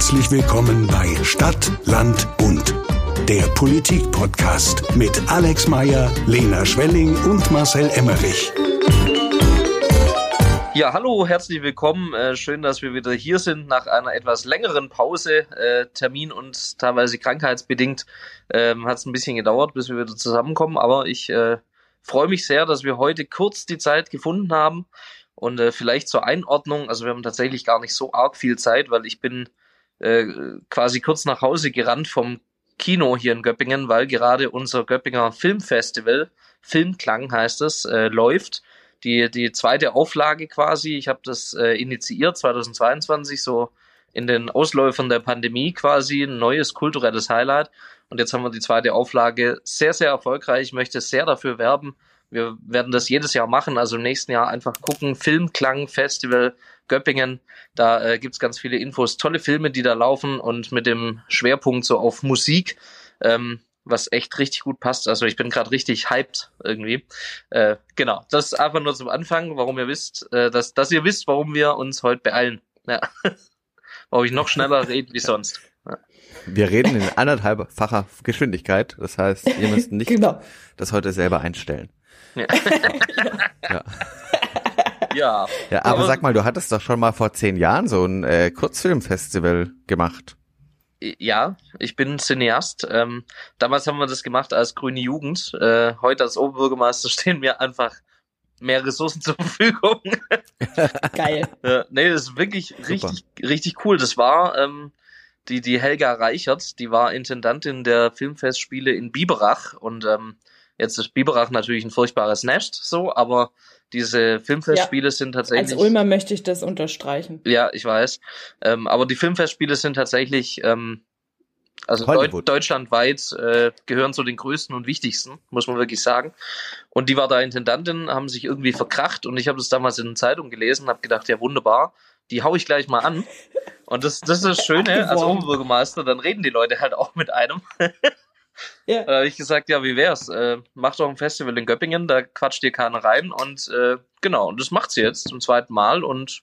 Herzlich willkommen bei Stadt, Land, Bund. Der Politik-Podcast mit Alex Meyer, Lena Schwelling und Marcel Emmerich. Ja, hallo, herzlich willkommen. Äh, schön, dass wir wieder hier sind nach einer etwas längeren Pause, äh, Termin und teilweise krankheitsbedingt. Ähm, Hat es ein bisschen gedauert, bis wir wieder zusammenkommen, aber ich äh, freue mich sehr, dass wir heute kurz die Zeit gefunden haben. Und vielleicht zur Einordnung, also wir haben tatsächlich gar nicht so arg viel Zeit, weil ich bin äh, quasi kurz nach Hause gerannt vom Kino hier in Göppingen, weil gerade unser Göppinger Filmfestival, Filmklang heißt es, äh, läuft. Die, die zweite Auflage quasi, ich habe das äh, initiiert 2022, so in den Ausläufern der Pandemie quasi, ein neues kulturelles Highlight. Und jetzt haben wir die zweite Auflage sehr, sehr erfolgreich. Ich möchte sehr dafür werben. Wir werden das jedes Jahr machen, also im nächsten Jahr einfach gucken. Filmklang Festival Göppingen. Da äh, gibt's ganz viele Infos, tolle Filme, die da laufen und mit dem Schwerpunkt so auf Musik. Ähm, was echt richtig gut passt. Also ich bin gerade richtig hyped irgendwie. Äh, genau, das einfach nur zum Anfang, warum ihr wisst, äh, dass, dass ihr wisst, warum wir uns heute beeilen. Ja. warum ich noch schneller rede wie sonst. Ja. Wir reden in anderthalbfacher Geschwindigkeit. Das heißt, ihr müsst nicht genau. das heute selber einstellen. Ja. ja. ja. ja. aber, aber sag mal, du hattest doch schon mal vor zehn Jahren so ein äh, Kurzfilmfestival gemacht. Ja, ich bin Cineast. Ähm, damals haben wir das gemacht als grüne Jugend. Äh, heute als Oberbürgermeister stehen mir einfach mehr Ressourcen zur Verfügung. Geil. äh, nee, das ist wirklich Super. richtig, richtig cool. Das war ähm, die, die Helga Reichert, die war Intendantin der Filmfestspiele in Biberach und ähm, jetzt ist Biberach natürlich ein furchtbares Nest, so, aber diese Filmfestspiele ja, sind tatsächlich. Als Ulmer möchte ich das unterstreichen. Ja, ich weiß. Ähm, aber die Filmfestspiele sind tatsächlich, ähm, also Deut deutschlandweit äh, gehören zu den größten und wichtigsten, muss man wirklich sagen. Und die war da Intendantin, haben sich irgendwie verkracht und ich habe das damals in der Zeitung gelesen, habe gedacht, ja wunderbar, die hau ich gleich mal an. Und das, das ist das Schöne als Oberbürgermeister, dann reden die Leute halt auch mit einem. Ja. Da habe ich gesagt, ja, wie wär's? Äh, mach doch ein Festival in Göppingen, da quatscht dir keiner rein und äh, genau, und das macht sie jetzt zum zweiten Mal und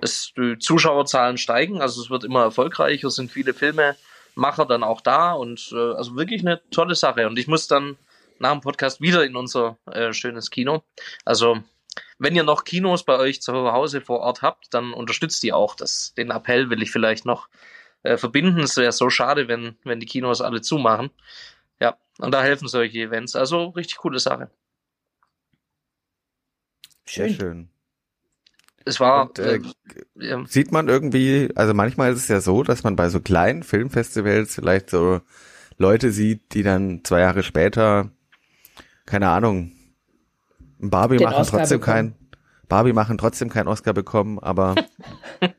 es, die Zuschauerzahlen steigen, also es wird immer erfolgreicher, es sind viele Filmemacher dann auch da und äh, also wirklich eine tolle Sache. Und ich muss dann nach dem Podcast wieder in unser äh, schönes Kino. Also wenn ihr noch Kinos bei euch zu Hause vor Ort habt, dann unterstützt die auch. Das, den Appell will ich vielleicht noch äh, verbinden. Es wäre so schade, wenn, wenn die Kinos alle zumachen. Ja, und da helfen solche Events. Also richtig coole Sache. Schön. Sehr schön. Es war. Und, äh, äh, sieht man irgendwie, also manchmal ist es ja so, dass man bei so kleinen Filmfestivals vielleicht so Leute sieht, die dann zwei Jahre später, keine Ahnung, Barbie machen Oscar trotzdem bekommen. kein, Barbie machen trotzdem keinen Oscar bekommen, aber.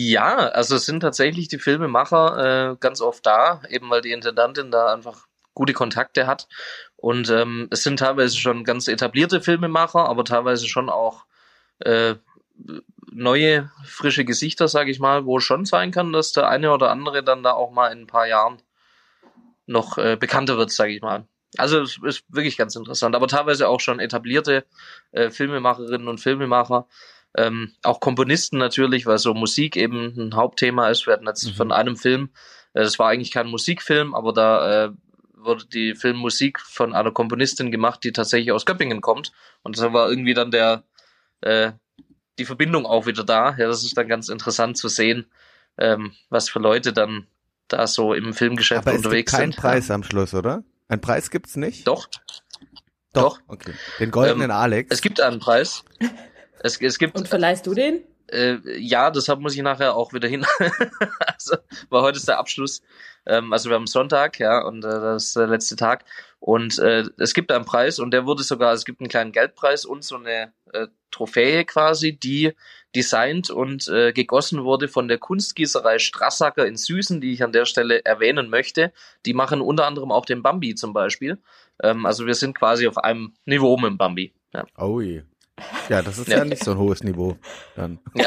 ja, also es sind tatsächlich die Filmemacher äh, ganz oft da, eben weil die Intendantin da einfach gute Kontakte hat. Und ähm, es sind teilweise schon ganz etablierte Filmemacher, aber teilweise schon auch äh, neue, frische Gesichter, sage ich mal, wo schon sein kann, dass der eine oder andere dann da auch mal in ein paar Jahren noch äh, bekannter wird, sage ich mal. Also es ist wirklich ganz interessant, aber teilweise auch schon etablierte äh, Filmemacherinnen und Filmemacher, ähm, auch Komponisten natürlich, weil so Musik eben ein Hauptthema ist. Wir hatten jetzt mhm. von einem Film, äh, das war eigentlich kein Musikfilm, aber da äh, wurde die Filmmusik von einer Komponistin gemacht, die tatsächlich aus Göppingen kommt. Und da war irgendwie dann der äh, die Verbindung auch wieder da. Ja, das ist dann ganz interessant zu sehen, ähm, was für Leute dann da so im Filmgeschäft Aber unterwegs sind. Kein Preis am Schluss, oder? Ein Preis gibt's nicht? Doch. Doch. Doch. Okay. Den goldenen ähm, Alex. Es gibt einen Preis. Es, es gibt. Und verleihst du den? Äh, ja, deshalb muss ich nachher auch wieder hin. also, weil heute ist der Abschluss. Ähm, also wir haben Sonntag, ja, und äh, das ist der letzte Tag. Und äh, es gibt einen Preis und der wurde sogar, es gibt einen kleinen Geldpreis und so eine äh, Trophäe quasi, die designt und äh, gegossen wurde von der Kunstgießerei Strassacker in Süßen, die ich an der Stelle erwähnen möchte. Die machen unter anderem auch den Bambi zum Beispiel. Ähm, also wir sind quasi auf einem Niveau mit dem Bambi. Ja. Oh je. Ja, das ist ja. ja nicht so ein hohes Niveau dann. Ja.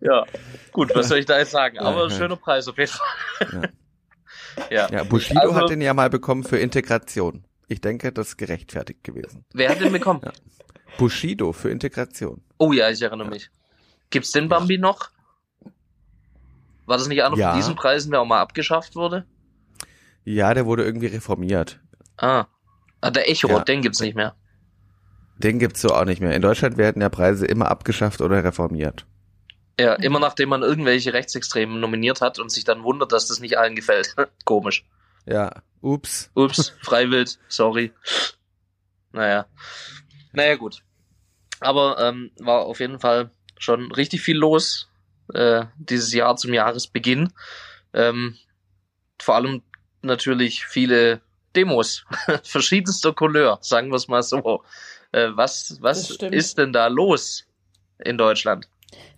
ja, gut, was soll ich da jetzt sagen? Aber ja, schöner Preis auf jeden Fall. Ja, ja Bushido also, hat den ja mal bekommen für Integration. Ich denke, das ist gerechtfertigt gewesen. Wer hat den bekommen? Ja. Bushido für Integration. Oh ja, ich erinnere mich. Gibt's den Bambi noch? War das nicht einer Ja. von diesen Preisen, der auch mal abgeschafft wurde? Ja, der wurde irgendwie reformiert. Ah. Ah der Echo, Ja. den gibt's nicht mehr. Den gibt's so auch nicht mehr. In Deutschland werden ja Preise immer abgeschafft oder reformiert. Ja, immer nachdem man irgendwelche Rechtsextremen nominiert hat und sich dann wundert, dass das nicht allen gefällt. Komisch. Ja, ups. Ups, freiwillig, sorry. Naja. Naja, gut. Aber ähm, war auf jeden Fall schon richtig viel los äh, dieses Jahr zum Jahresbeginn. Ähm, vor allem natürlich viele Demos verschiedenster Couleur, sagen wir es mal so. Äh, was was ist denn da los in Deutschland?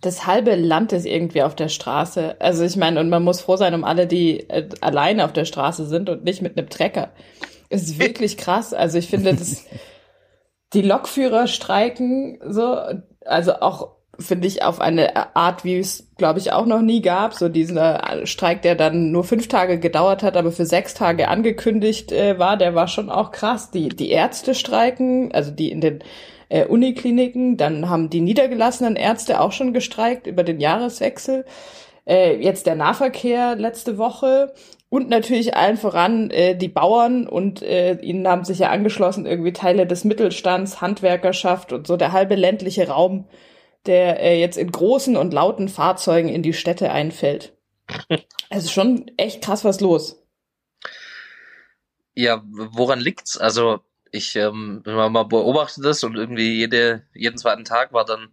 Das halbe Land ist irgendwie auf der Straße. Also ich meine, und man muss froh sein um alle, die äh, alleine auf der Straße sind und nicht mit einem Trecker. Ist wirklich krass. Also ich finde, das, die Lokführer streiken so, also auch finde ich auf eine Art, wie es glaube ich auch noch nie gab. So dieser Streik, der dann nur fünf Tage gedauert hat, aber für sechs Tage angekündigt äh, war, der war schon auch krass. Die die Ärzte streiken, also die in den äh, Unikliniken. Dann haben die niedergelassenen Ärzte auch schon gestreikt über den Jahreswechsel. Äh, jetzt der Nahverkehr letzte Woche. Und natürlich allen voran äh, die Bauern und äh, ihnen haben sich ja angeschlossen irgendwie Teile des Mittelstands, Handwerkerschaft und so der halbe ländliche Raum, der äh, jetzt in großen und lauten Fahrzeugen in die Städte einfällt. Es ist schon echt krass was los. Ja, woran liegt's? Also ich, ähm, wenn man mal beobachtet das und irgendwie jede, jeden zweiten Tag war dann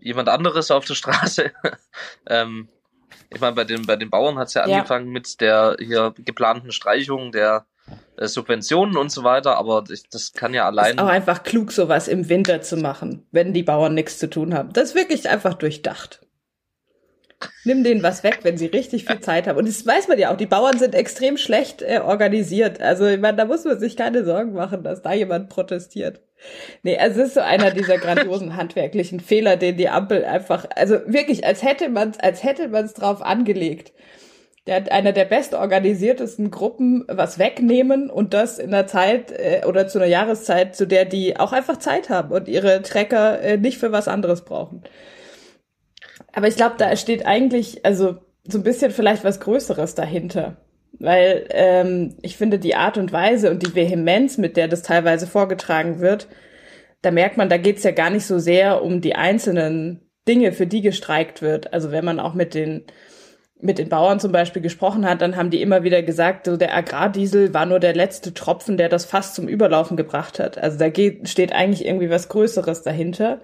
jemand anderes auf der Straße. ähm, ich meine, bei den, bei den Bauern hat's ja, Ja. angefangen mit der hier geplanten Streichung der Subventionen und so weiter, aber das, kann ja allein. Ist auch einfach klug, sowas im Winter zu machen, wenn die Bauern nichts zu tun haben. Das ist wirklich einfach durchdacht. Nimm denen was weg, wenn sie richtig viel Zeit haben. Und das weiß man ja auch, die Bauern sind extrem schlecht äh, organisiert. Also, ich meine, da muss man sich keine Sorgen machen, dass da jemand protestiert. Nee, also es ist so einer dieser grandiosen handwerklichen Fehler, den die Ampel einfach, also wirklich, als hätte man es, als hätte man es drauf angelegt. Der einer der bestorganisiertesten Gruppen was wegnehmen und das in einer Zeit äh, oder zu einer Jahreszeit, zu der die auch einfach Zeit haben und ihre Trecker äh, nicht für was anderes brauchen. Aber ich glaube, da steht eigentlich, also so ein bisschen vielleicht was Größeres dahinter. Weil ähm, ich finde, die Art und Weise und die Vehemenz, mit der das teilweise vorgetragen wird, da merkt man, da geht's ja gar nicht so sehr um die einzelnen Dinge, für die gestreikt wird. Also wenn man auch mit den mit den Bauern zum Beispiel gesprochen hat, dann haben die immer wieder gesagt, so der Agrardiesel war nur der letzte Tropfen, der das fast zum Überlaufen gebracht hat. Also da geht, steht eigentlich irgendwie was Größeres dahinter.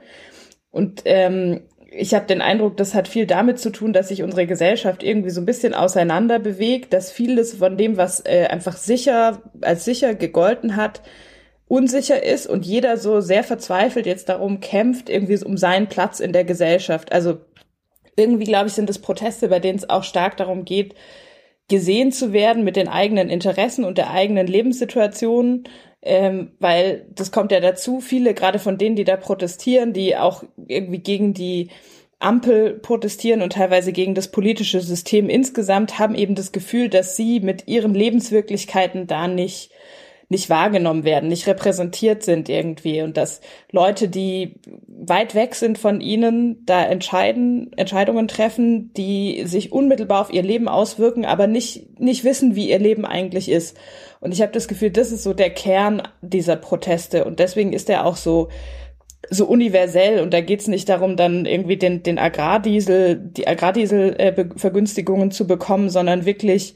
Und ähm, ich habe den Eindruck, das hat viel damit zu tun, dass sich unsere Gesellschaft irgendwie so ein bisschen auseinander bewegt, dass vieles von dem, was äh, einfach sicher als sicher gegolten hat, unsicher ist und jeder so sehr verzweifelt jetzt darum kämpft, irgendwie um seinen Platz in der Gesellschaft. Also irgendwie, glaube ich, sind es Proteste, bei denen es auch stark darum geht, gesehen zu werden mit den eigenen Interessen und der eigenen Lebenssituation, ähm, weil das kommt ja dazu, viele gerade von denen, die da protestieren, die auch irgendwie gegen die Ampel protestieren und teilweise gegen das politische System insgesamt, haben eben das Gefühl, dass sie mit ihren Lebenswirklichkeiten da nicht nicht wahrgenommen werden, nicht repräsentiert sind irgendwie und dass Leute, die weit weg sind von ihnen, da entscheiden, Entscheidungen treffen, die sich unmittelbar auf ihr Leben auswirken, aber nicht, nicht wissen, wie ihr Leben eigentlich ist. Und ich habe das Gefühl, das ist so der Kern dieser Proteste und deswegen ist er auch so, so universell und da geht's nicht darum, dann irgendwie den, den Agrardiesel, die Agrardieselvergünstigungen zu bekommen, sondern wirklich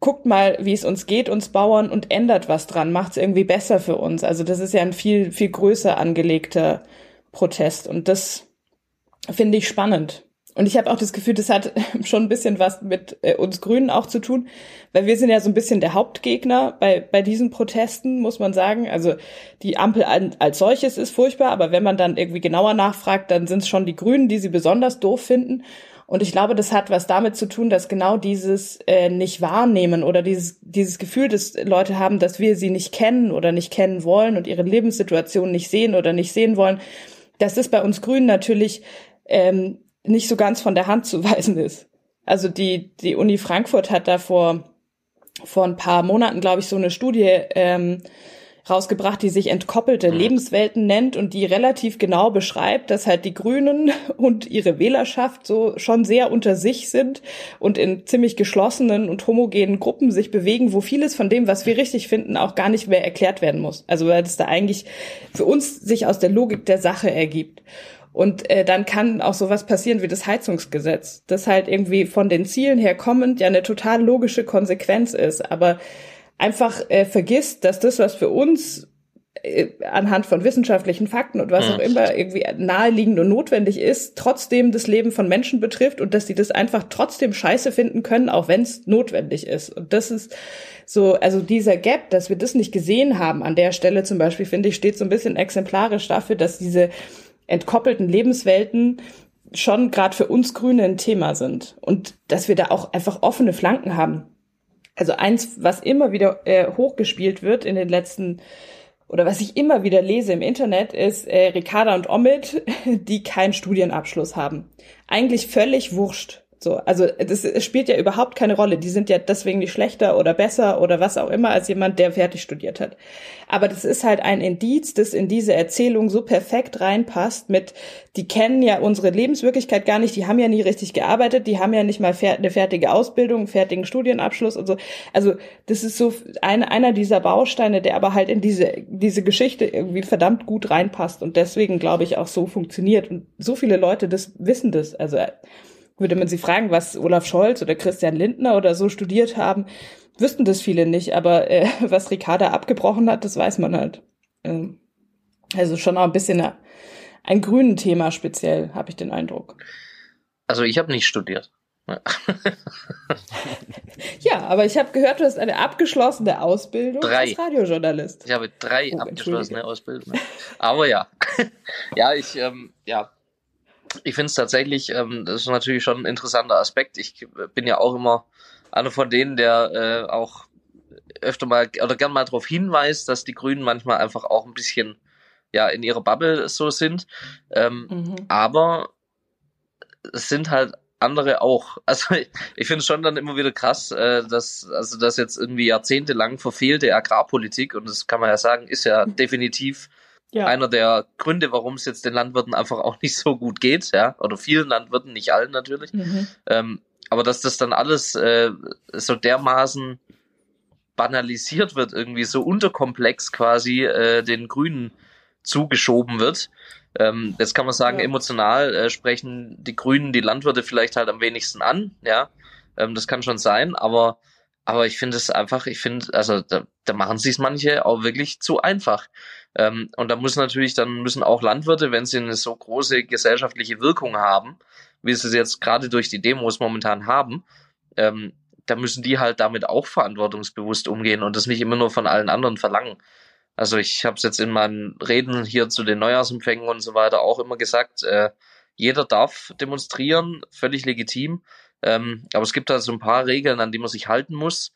guckt mal, wie es uns geht, uns Bauern, und ändert was dran, macht es irgendwie besser für uns. Also das ist ja ein viel, viel größer angelegter Protest und das finde ich spannend. Und ich habe auch das Gefühl, das hat schon ein bisschen was mit äh, uns Grünen auch zu tun, weil wir sind ja so ein bisschen der Hauptgegner bei, bei diesen Protesten, muss man sagen. Also die Ampel als solches ist furchtbar, aber wenn man dann irgendwie genauer nachfragt, dann sind es schon die Grünen, die sie besonders doof finden. Und ich glaube, das hat was damit zu tun, dass genau dieses äh, nicht wahrnehmen oder dieses, dieses Gefühl, dass Leute haben, dass wir sie nicht kennen oder nicht kennen wollen und ihre Lebenssituation nicht sehen oder nicht sehen wollen, dass das bei uns Grünen natürlich ähm, nicht so ganz von der Hand zu weisen ist. Also die, die Uni Frankfurt hat da vor, vor ein paar Monaten, glaube ich, so eine Studie ähm, rausgebracht, die sich entkoppelte mhm. Lebenswelten nennt und die relativ genau beschreibt, dass halt die Grünen und ihre Wählerschaft so schon sehr unter sich sind und in ziemlich geschlossenen und homogenen Gruppen sich bewegen, wo vieles von dem, was wir richtig finden, auch gar nicht mehr erklärt werden muss. Also weil es da eigentlich für uns sich aus der Logik der Sache ergibt. Und äh, dann kann auch sowas passieren wie das Heizungsgesetz, das halt irgendwie von den Zielen her kommend ja eine total logische Konsequenz ist, aber einfach äh, vergisst, dass das, was für uns äh, anhand von wissenschaftlichen Fakten und was auch immer irgendwie naheliegend und notwendig ist, trotzdem das Leben von Menschen betrifft und dass die das einfach trotzdem scheiße finden können, auch wenn es notwendig ist. Und das ist so, also dieser Gap, dass wir das nicht gesehen haben an der Stelle zum Beispiel, finde ich, steht so ein bisschen exemplarisch dafür, dass diese entkoppelten Lebenswelten schon gerade für uns Grüne ein Thema sind und dass wir da auch einfach offene Flanken haben. Also eins, was immer wieder äh, hochgespielt wird in den letzten oder was ich immer wieder lese im Internet, ist äh, Ricarda und Omid, die keinen Studienabschluss haben. Eigentlich völlig wurscht. So, also das spielt ja überhaupt keine Rolle. Die sind ja deswegen nicht schlechter oder besser oder was auch immer als jemand, der fertig studiert hat. Aber das ist halt ein Indiz, das in diese Erzählung so perfekt reinpasst mit, die kennen ja unsere Lebenswirklichkeit gar nicht, die haben ja nie richtig gearbeitet, die haben ja nicht mal eine fertige Ausbildung, einen fertigen Studienabschluss und so. Also das ist so ein, einer dieser Bausteine, der aber halt in diese, diese Geschichte irgendwie verdammt gut reinpasst und deswegen glaube ich auch so funktioniert. Und so viele Leute das wissen das. Also würde man sie fragen, was Olaf Scholz oder Christian Lindner oder so studiert haben, wüssten das viele nicht. Aber äh, was Ricarda abgebrochen hat, das weiß man halt. Ähm, also schon auch ein bisschen eine, ein grünen Thema speziell, habe ich den Eindruck. Also ich habe nicht studiert. ja, aber ich habe gehört, du hast eine abgeschlossene Ausbildung drei. als Radiojournalist. Ich habe drei oh, abgeschlossene Ausbildungen. Aber ja, ja, ich, ähm, ja, ich finde es tatsächlich, ähm, das ist natürlich schon ein interessanter Aspekt. Ich bin ja auch immer einer von denen, der äh, auch öfter mal oder gern mal darauf hinweist, dass die Grünen manchmal einfach auch ein bisschen ja in ihrer Bubble so sind. Ähm, mhm. Aber es sind halt andere auch. Also ich, ich finde es schon dann immer wieder krass, äh, dass also dass jetzt irgendwie jahrzehntelang verfehlte Agrarpolitik und das kann man ja sagen, ist ja mhm. definitiv ja. einer der Gründe, warum es jetzt den Landwirten einfach auch nicht so gut geht, ja, oder vielen Landwirten, nicht allen natürlich. Mhm. Ähm, aber dass das dann alles äh, so dermaßen banalisiert wird, irgendwie so unterkomplex quasi äh, den Grünen zugeschoben wird. Ähm, jetzt kann man sagen, ja. emotional äh, sprechen die Grünen die Landwirte vielleicht halt am wenigsten an, ja. Ähm, das kann schon sein, aber aber ich finde es einfach, ich finde, also da, da machen sich manche auch wirklich zu einfach. Ähm, und da muss natürlich, dann müssen auch Landwirte, wenn sie eine so große gesellschaftliche Wirkung haben, wie sie es jetzt gerade durch die Demos momentan haben, ähm, da müssen die halt damit auch verantwortungsbewusst umgehen und das nicht immer nur von allen anderen verlangen. Also ich habe es jetzt in meinen Reden hier zu den Neujahrsempfängen und so weiter auch immer gesagt, äh, jeder darf demonstrieren, völlig legitim, ähm, aber es gibt da so ein paar Regeln, an die man sich halten muss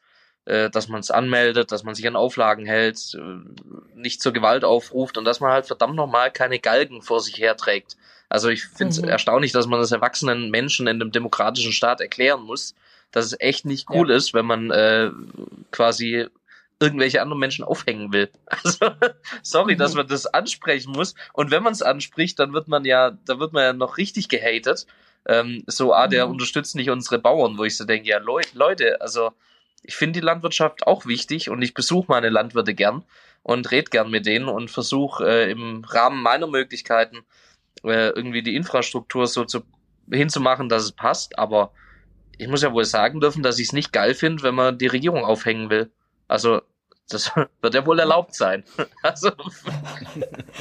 äh, dass man es anmeldet, dass man sich an Auflagen hält, äh, nicht zur Gewalt aufruft und dass man halt verdammt nochmal keine Galgen vor sich herträgt. Also ich finde es mhm. erstaunlich, dass man das erwachsenen Menschen in einem demokratischen Staat erklären muss, dass es echt nicht cool ja. ist, wenn man äh, quasi irgendwelche anderen Menschen aufhängen will. Also, sorry, mhm. dass man das ansprechen muss. Und wenn man es anspricht, dann wird man ja, da wird man ja noch richtig gehatet. Ähm, so, ah, der mhm. unterstützt nicht unsere Bauern, wo ich so denke, ja, Leute, also ich finde die Landwirtschaft auch wichtig und ich besuche meine Landwirte gern und rede gern mit denen und versuche äh, im Rahmen meiner Möglichkeiten äh, irgendwie die Infrastruktur so zu, hinzumachen, dass es passt. Aber ich muss ja wohl sagen dürfen, dass ich es nicht geil finde, wenn man die Regierung aufhängen will. Also das wird ja wohl erlaubt sein. Also,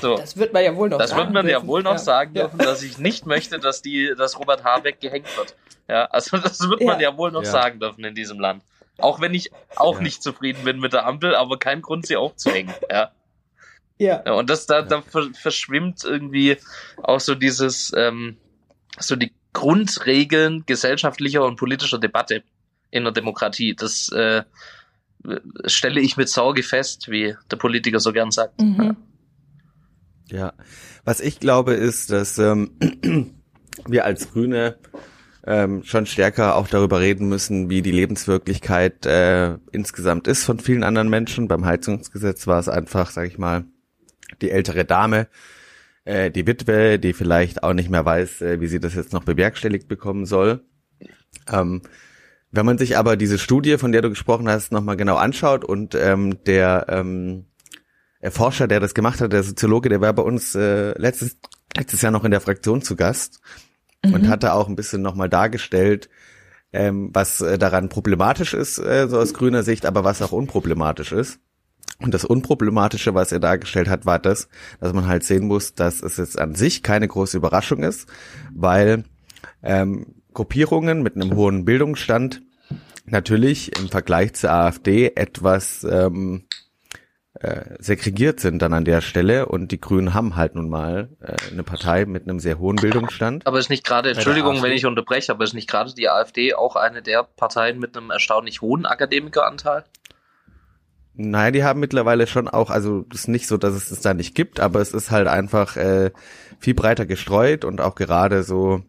so. Das wird man ja wohl noch das sagen. Das wird man dürfen. ja wohl noch ja. sagen dürfen, dass ich nicht möchte, dass die, dass Robert Habeck gehängt wird. Ja, also das wird man ja, ja wohl noch ja. sagen dürfen in diesem Land. Auch wenn ich auch ja. nicht zufrieden bin mit der Ampel, aber kein Grund, sie aufzuhängen. Ja. Ja. ja und das da, da verschwimmt irgendwie auch so dieses, ähm, so die Grundregeln gesellschaftlicher und politischer Debatte in der Demokratie. Das äh, stelle ich mit Sorge fest, wie der Politiker so gern sagt. Mhm. Ja. ja. Was ich glaube ist, dass ähm, wir als Grüne ähm, schon stärker auch darüber reden müssen, wie die Lebenswirklichkeit äh, insgesamt ist von vielen anderen Menschen. Beim Heizungsgesetz war es einfach, sag ich mal, die ältere Dame, äh, die Witwe, die vielleicht auch nicht mehr weiß, äh, wie sie das jetzt noch bewerkstelligt bekommen soll. Ähm, wenn man sich aber diese Studie, von der du gesprochen hast, nochmal genau anschaut und ähm, der ähm, Forscher, der das gemacht hat, der Soziologe, der war bei uns äh, letztes, letztes Jahr noch in der Fraktion zu Gast mhm. und hatte auch ein bisschen nochmal dargestellt, ähm, was äh, daran problematisch ist, äh, so aus grüner Sicht, aber was auch unproblematisch ist. Und das Unproblematische, was er dargestellt hat, war das, dass man halt sehen muss, dass es jetzt an sich keine große Überraschung ist, weil ähm, Gruppierungen mit einem hohen Bildungsstand natürlich im Vergleich zur AfD etwas ähm, äh, segregiert sind dann an der Stelle und die Grünen haben halt nun mal äh, eine Partei mit einem sehr hohen Bildungsstand. Aber ist nicht gerade, Entschuldigung, wenn ich unterbreche, aber ist nicht gerade die AfD auch eine der Parteien mit einem erstaunlich hohen Akademikeranteil? Nein, die haben mittlerweile schon auch, also es ist nicht so, dass es es da nicht gibt, aber es ist halt einfach äh, viel breiter gestreut und auch gerade so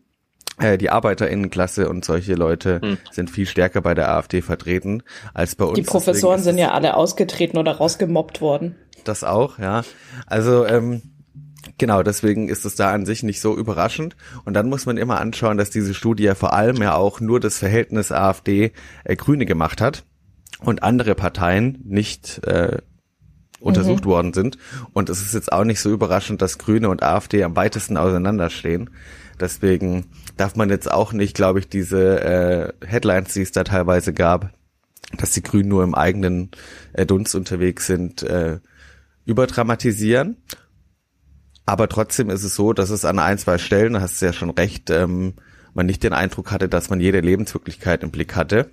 die Arbeiterinnenklasse und solche Leute hm. sind viel stärker bei der AfD vertreten als bei uns. Die Professoren sind ja alle ausgetreten oder rausgemobbt worden. Das auch, ja. Also ähm, Genau, deswegen ist es da an sich nicht so überraschend. Und dann muss man immer anschauen, dass diese Studie ja vor allem ja auch nur das Verhältnis AfD-Grüne äh, gemacht hat und andere Parteien nicht äh, untersucht mhm. worden sind. Und es ist jetzt auch nicht so überraschend, dass Grüne und AfD am weitesten auseinanderstehen. Deswegen darf man jetzt auch nicht, glaube ich, diese äh, Headlines, die es da teilweise gab, dass die Grünen nur im eigenen äh, Dunst unterwegs sind, äh, überdramatisieren. Aber trotzdem ist es so, dass es an ein, zwei Stellen, da hast du ja schon recht, ähm, man nicht den Eindruck hatte, dass man jede Lebenswirklichkeit im Blick hatte.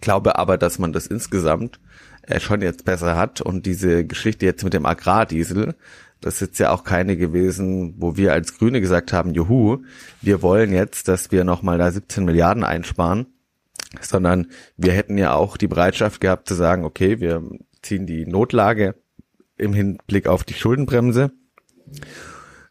Glaube aber, dass man das insgesamt äh, schon jetzt besser hat und diese Geschichte jetzt mit dem Agrardiesel, das ist jetzt ja auch keine gewesen, wo wir als Grüne gesagt haben, juhu, wir wollen jetzt, dass wir nochmal da 17 Milliarden einsparen, sondern wir hätten ja auch die Bereitschaft gehabt zu sagen, okay, wir ziehen die Notlage im Hinblick auf die Schuldenbremse.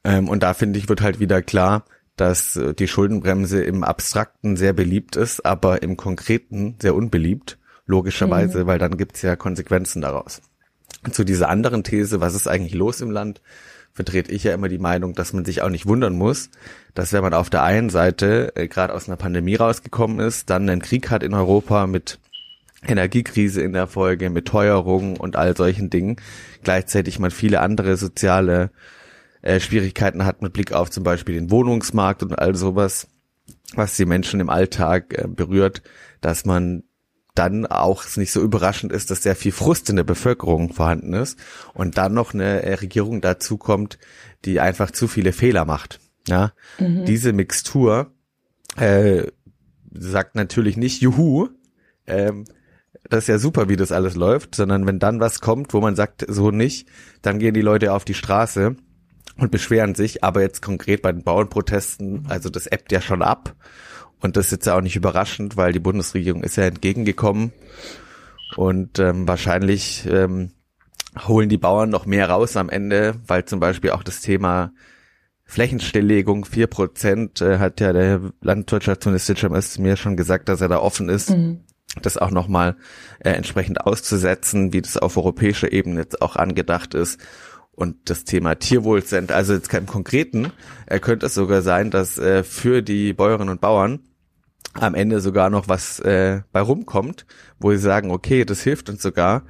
Ähm, und da finde ich, wird halt wieder klar, dass äh, die Schuldenbremse im Abstrakten sehr beliebt ist, aber im Konkreten sehr unbeliebt, logischerweise, mhm. weil dann gibt's ja Konsequenzen daraus zu dieser anderen These, was ist eigentlich los im Land, vertrete ich ja immer die Meinung, dass man sich auch nicht wundern muss, dass wenn man auf der einen Seite äh, gerade aus einer Pandemie rausgekommen ist, dann einen Krieg hat in Europa mit Energiekrise in der Folge, mit Teuerung und all solchen Dingen, gleichzeitig man viele andere soziale äh, Schwierigkeiten hat mit Blick auf zum Beispiel den Wohnungsmarkt und all sowas, was die Menschen im Alltag äh, berührt, dass man dann auch es nicht so überraschend ist, dass sehr viel Frust in der Bevölkerung vorhanden ist und dann noch eine äh, Regierung dazu kommt, die einfach zu viele Fehler macht. Ja, mhm. diese Mixtur äh, sagt natürlich nicht Juhu, ähm, das ist ja super, wie das alles läuft, sondern wenn dann was kommt, wo man sagt, so nicht, dann gehen die Leute auf die Straße und beschweren sich, aber jetzt konkret bei den Bauernprotesten, also das ebbt ja schon ab und das ist jetzt auch nicht überraschend, weil die Bundesregierung ist ja entgegengekommen. Und ähm, wahrscheinlich ähm, holen die Bauern noch mehr raus am Ende, weil zum Beispiel auch das Thema Flächenstilllegung, vier Prozent, äh, hat ja der Landwirtschaftsminister mir schon gesagt, dass er da offen ist, mhm. das auch nochmal äh, entsprechend auszusetzen, wie das auf europäischer Ebene jetzt auch angedacht ist. Und das Thema Tierwohlstand, also jetzt kein konkreten, äh, könnte es sogar sein, dass äh, für die Bäuerinnen und Bauern am Ende sogar noch was äh, bei rumkommt, wo sie sagen, okay, das hilft uns sogar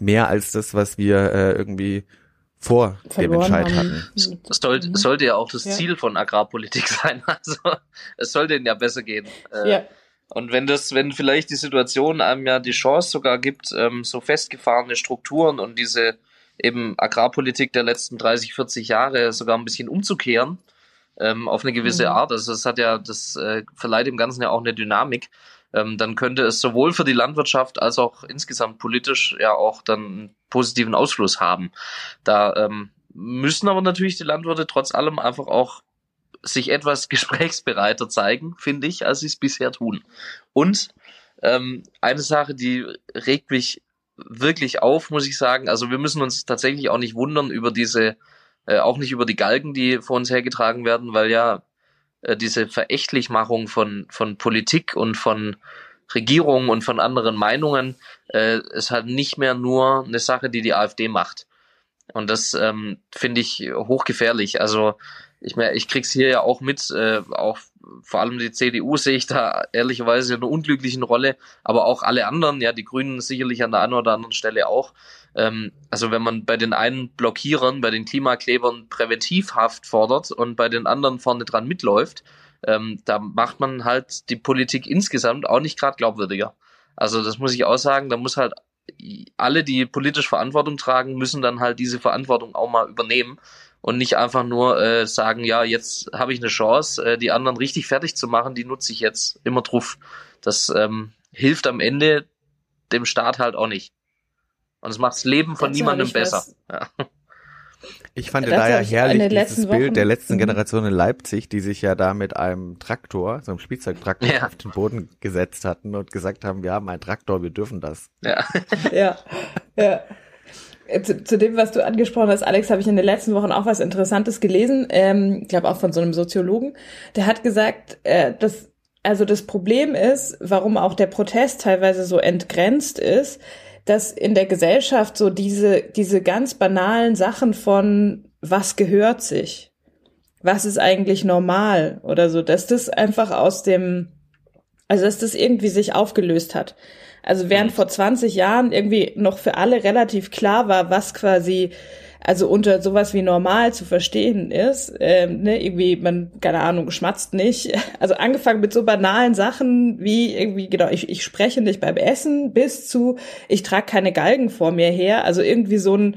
mehr als das, was wir äh, irgendwie vor Verloren dem Entscheid hatten. Das sollte, mhm. sollte ja auch das ja. Ziel von Agrarpolitik sein. Also es sollte ihnen ja besser gehen. Äh, ja. Und wenn das, wenn vielleicht die Situation einem ja die Chance sogar gibt, ähm, so festgefahrene Strukturen und diese eben Agrarpolitik der letzten 30, 40 Jahre sogar ein bisschen umzukehren ähm, auf eine gewisse mhm. Art. Also das hat ja, das äh, verleiht dem Ganzen ja auch eine Dynamik. Ähm, dann könnte es sowohl für die Landwirtschaft als auch insgesamt politisch ja auch dann einen positiven Ausfluss haben. Da ähm, müssen aber natürlich die Landwirte trotz allem einfach auch sich etwas gesprächsbereiter zeigen, finde ich, als sie es bisher tun. Und ähm, eine Sache, die regt mich wirklich auf, muss ich sagen. Also wir müssen uns tatsächlich auch nicht wundern über diese, äh, auch nicht über die Galgen, die vor uns hergetragen werden, weil ja äh, diese Verächtlichmachung von, von Politik und von Regierungen und von anderen Meinungen äh, ist halt nicht mehr nur eine Sache, die die AfD macht. Und das ähm, finde ich hochgefährlich. Also ich, mehr, ich krieg's hier ja auch mit, äh, auch vor allem die CDU sehe ich da ehrlicherweise in einer unglücklichen Rolle, aber auch alle anderen, ja, die Grünen sicherlich an der einen oder anderen Stelle auch. Ähm, also wenn man bei den einen Blockierern, bei den Klimaklebern Präventivhaft fordert und bei den anderen vorne dran mitläuft, ähm, da macht man halt die Politik insgesamt auch nicht gerade glaubwürdiger. Also das muss ich auch sagen, da muss halt alle, die politisch Verantwortung tragen, müssen dann halt diese Verantwortung auch mal übernehmen und nicht einfach nur äh, sagen, ja, jetzt habe ich eine Chance, äh, die anderen richtig fertig zu machen, die nutze ich jetzt immer drauf. Das ähm, hilft am Ende dem Staat halt auch nicht. Und es macht das Leben von niemandem besser. Ja. Ich fand das da ja herrlich dieses Bild Wochen. der letzten. Generation in Leipzig, die sich ja da mit einem Traktor, so einem Spielzeugtraktor ja. auf den Boden gesetzt hatten und gesagt haben, wir haben einen Traktor, wir dürfen das. Ja, ja, ja. Zu, zu, dem, was du angesprochen hast, Alex, habe ich in den letzten Wochen auch was Interessantes gelesen. Ähm, ich glaube auch von so einem Soziologen. Der hat gesagt, äh, dass also das Problem ist, warum auch der Protest teilweise so entgrenzt ist, dass in der Gesellschaft so diese, diese ganz banalen Sachen von was gehört sich? Was ist eigentlich normal oder so, dass das einfach aus dem, also dass das irgendwie sich aufgelöst hat. Also während vor 20 Jahren irgendwie noch für alle relativ klar war, was quasi also unter sowas wie normal zu verstehen ist, ähm, ne, irgendwie, man, keine Ahnung, schmatzt nicht. Also angefangen mit so banalen Sachen wie irgendwie, genau, ich, ich spreche nicht beim Essen, bis zu, ich trage keine Galgen vor mir her. Also irgendwie so ein,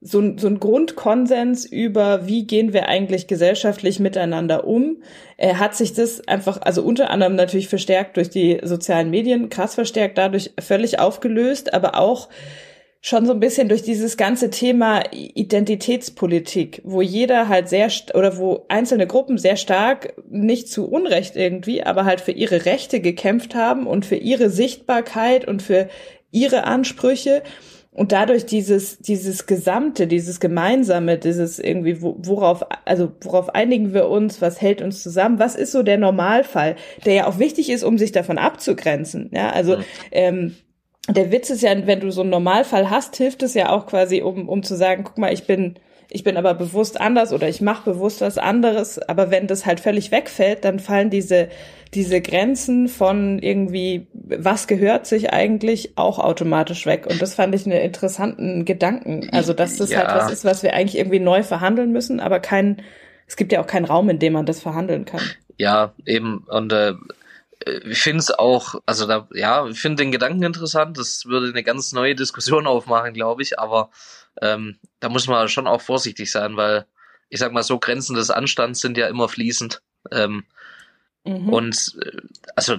so ein, so ein Grundkonsens über, wie gehen wir eigentlich gesellschaftlich miteinander um, äh, hat sich das einfach, also unter anderem natürlich verstärkt durch die sozialen Medien, krass verstärkt, dadurch völlig aufgelöst, aber auch schon so ein bisschen durch dieses ganze Thema Identitätspolitik, wo jeder halt sehr oder wo einzelne Gruppen sehr stark nicht zu Unrecht irgendwie, aber halt für ihre Rechte gekämpft haben und für ihre Sichtbarkeit und für ihre Ansprüche und dadurch dieses dieses gesamte, dieses gemeinsame, dieses irgendwie worauf also worauf einigen wir uns, was hält uns zusammen, was ist so der Normalfall, der ja auch wichtig ist, um sich davon abzugrenzen, ja also mhm. ähm, der Witz ist ja, wenn du so einen Normalfall hast, hilft es ja auch quasi, um, um zu sagen, guck mal, ich bin, ich bin aber bewusst anders oder ich mache bewusst was anderes. Aber wenn das halt völlig wegfällt, dann fallen diese, diese Grenzen von irgendwie, was gehört sich eigentlich, auch automatisch weg. Und das fand ich einen interessanten Gedanken. Also, dass das halt ja. halt was ist, was wir eigentlich irgendwie neu verhandeln müssen, aber kein, es gibt ja auch keinen Raum, in dem man das verhandeln kann. Ja, eben. Und äh, ich finde es auch, also da, ja, ich finde den Gedanken interessant. Das würde eine ganz neue Diskussion aufmachen, glaube ich. Aber ähm, da muss man schon auch vorsichtig sein, weil ich sag mal so, Grenzen des Anstands sind ja immer fließend. Ähm, mhm. Und äh, also